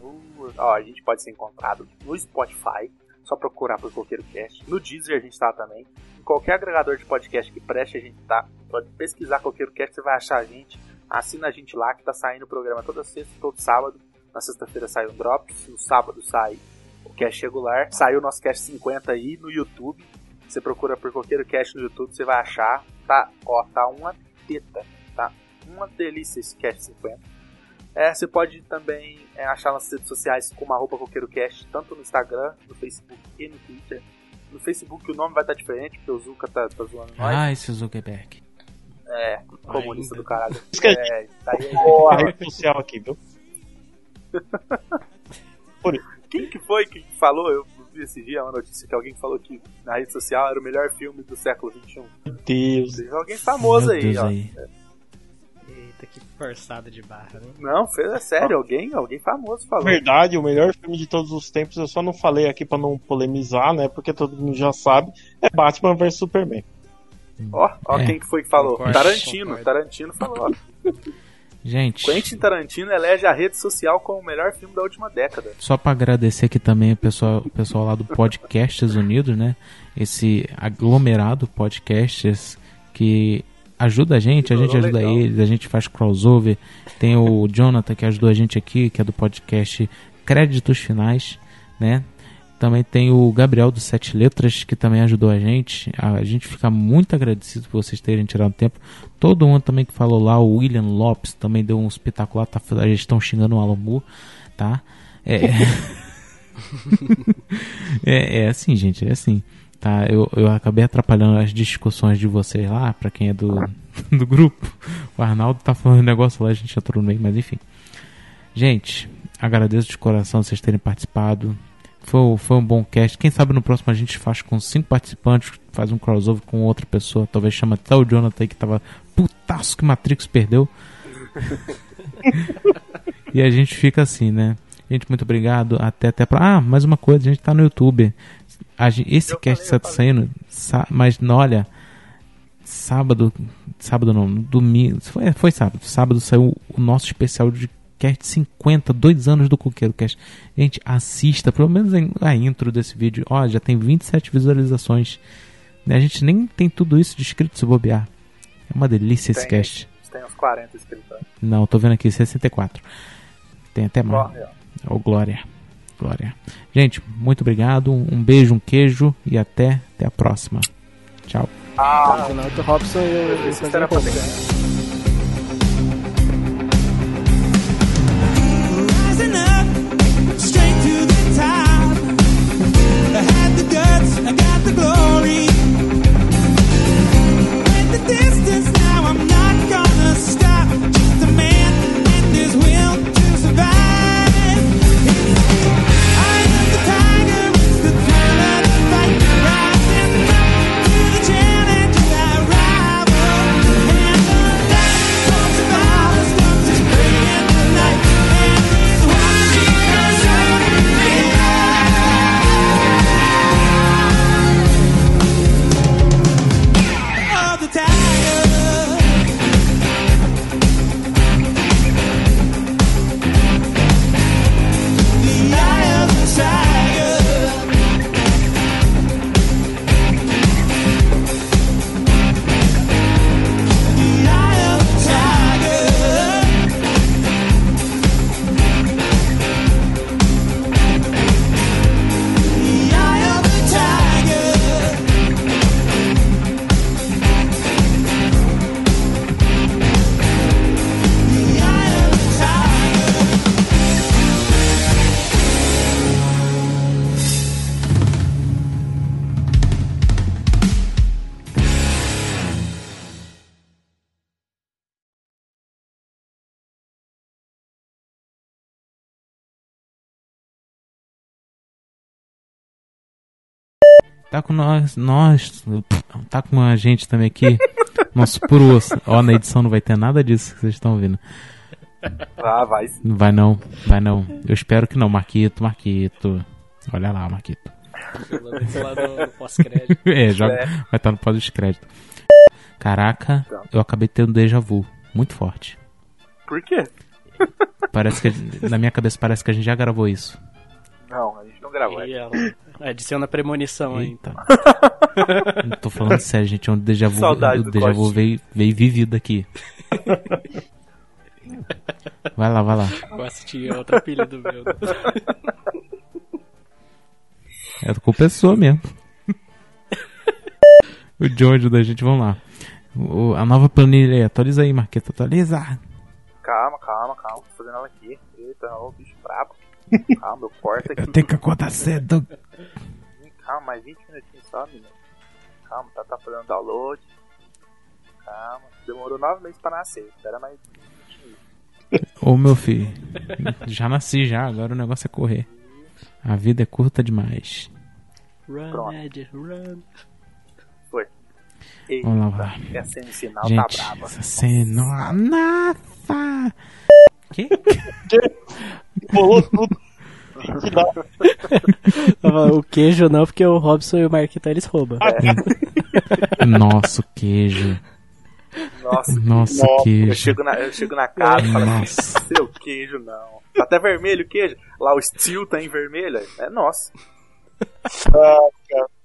Uh, ó, a gente pode ser encontrado no Spotify, só procurar por Coqueiro Cast. No Deezer a gente tá também. Em qualquer agregador de podcast que preste, a gente tá. Pode pesquisar Coqueiro Cast, você vai achar a gente. Assina a gente lá, que tá saindo o programa toda sexta, todo sábado. Na sexta-feira sai um Drops, no sábado sai o Cast regular. Saiu o nosso Cast 50 aí no YouTube. Você procura por Coqueiro Cast no YouTube, você vai achar. Tá, ó, tá uma teta, tá? Uma delícia esse Cast 50. É, você pode também é, achar nas redes sociais como arroba CoqueiroCast, tanto no Instagram, no Facebook e no Twitter. No Facebook o nome vai estar diferente, porque o Zuka tá, tá zoando nós. Ah, esse Zuckerberg. é, comunista ainda. do caralho. É, tá aí, Ó, a rede social aqui, viu? Quem que foi que falou? Eu vi esse dia uma notícia que alguém falou que na rede social era o melhor filme do século XXI. Meu Deus. Teve alguém famoso Meu aí, Deus ó. aí. Eita, que forçada de barra, né? Não, foi é sério, alguém, alguém famoso falou. verdade, o melhor filme de todos os tempos, eu só não falei aqui pra não polemizar, né? Porque todo mundo já sabe, é Batman vs Superman. Ó, ó É. quem que foi que falou. Concordo, Tarantino, concordo. Tarantino falou. Gente, Quentin Tarantino elege a rede social como o melhor filme da última década. só pra agradecer aqui também o pessoal, o pessoal lá do Podcasts Unidos, né? Esse aglomerado podcasts que ajuda a gente, a gente ajuda legal. eles, a gente faz crossover. Tem o Jonathan que ajudou a gente aqui, que é do podcast Créditos Finais, né? Também tem o Gabriel do Sete Letras, que também ajudou a gente. A gente fica muito agradecido por vocês terem tirado tempo. Todo mundo também que falou lá, o William Lopes também deu um espetáculo lá, tá, eles estão xingando o Alamu, tá? É, é, é assim, gente, é assim. Tá, eu, eu acabei atrapalhando as discussões de vocês lá, pra quem é do, do grupo. O Arnaldo tá falando um negócio lá, a gente entrou no meio, mas enfim. Gente, agradeço de coração vocês terem participado. Foi, foi um bom cast. Quem sabe no próximo a gente faz com cinco participantes, faz um crossover com outra pessoa. Talvez chama até o Jonathan que tava putaço que Matrix perdeu. e a gente fica assim, né? Gente, muito obrigado. Até até pra. Ah, mais uma coisa, a gente tá no YouTube. Esse Eu cast falei, eu tá saindo, sa- mas olha, sábado, sábado não, domingo, foi, foi sábado. Sábado saiu o nosso especial de cast 50, dois anos do Coqueiro Cast. Gente, assista, pelo menos a intro desse vídeo. Ó, já tem 27 visualizações. Né, A gente nem tem tudo isso descrito se bobear. É uma delícia esse Tem. cast. Tem uns 40 inscritos. aí. Não, tô vendo aqui 64. Tem até mais. Ó. Ô, Glória. Glória. Gente, muito obrigado. Um beijo, um queijo e até, até a próxima. Tchau. Ah, Afinal, o Robson e top. I got the glory. Went the distance, now I'm not gonna stop. Tá com nós, nós, tá com a gente também aqui. Nosso puro osso. Ó, na edição não vai ter nada disso que vocês estão ouvindo. Ah, vai vai não, vai não. Eu espero que não, Marquito, Marquito. Olha lá, Marquito. É, joga, É. vai estar no pós-crédito. Caraca, eu acabei de ter um déjà vu. Muito forte. Por quê? Parece que. Na minha cabeça parece que a gente já gravou isso. Não, a gente não gravou. E ela adiciona a premonição aí, então. Não tô falando sério, gente. É um déjà vu. Saudade o do déjà vu veio, veio vivido aqui. Vai lá, vai lá. Eu assisti outra pilha do meu. É com pessoa mesmo. o Jojo da gente, vamos lá. O- a nova planilha aí, atualiza aí, Marqueta, atualiza. Calma, calma, calma. Tô fazendo ela aqui. Eita, ó, o bicho Calma, meu corta aqui. Eu tenho que acordar cedo. Calma, mais 20 minutinhos só, menino. Calma, tá, tá fazendo download. Calma, demorou 9 meses pra nascer. Espera mais 20 minutos. Ô meu filho, já nasci já, agora o negócio é correr. A vida é curta demais. Run, Pronto. Ed, run. Foi. Eita, Vamos lá, essa semifinal tá Gente, braba. essa cena. Nossa! Que? Rolou tudo. Que. O queijo não, porque o Robson e o Marquito eles roubam. Nossa, o queijo. Nossa, Nossa, eu queijo. chego na, eu chego na casa e falo assim, Nossa. seu queijo não. Tá até vermelho o queijo. Lá o steel tá em vermelho. É nosso.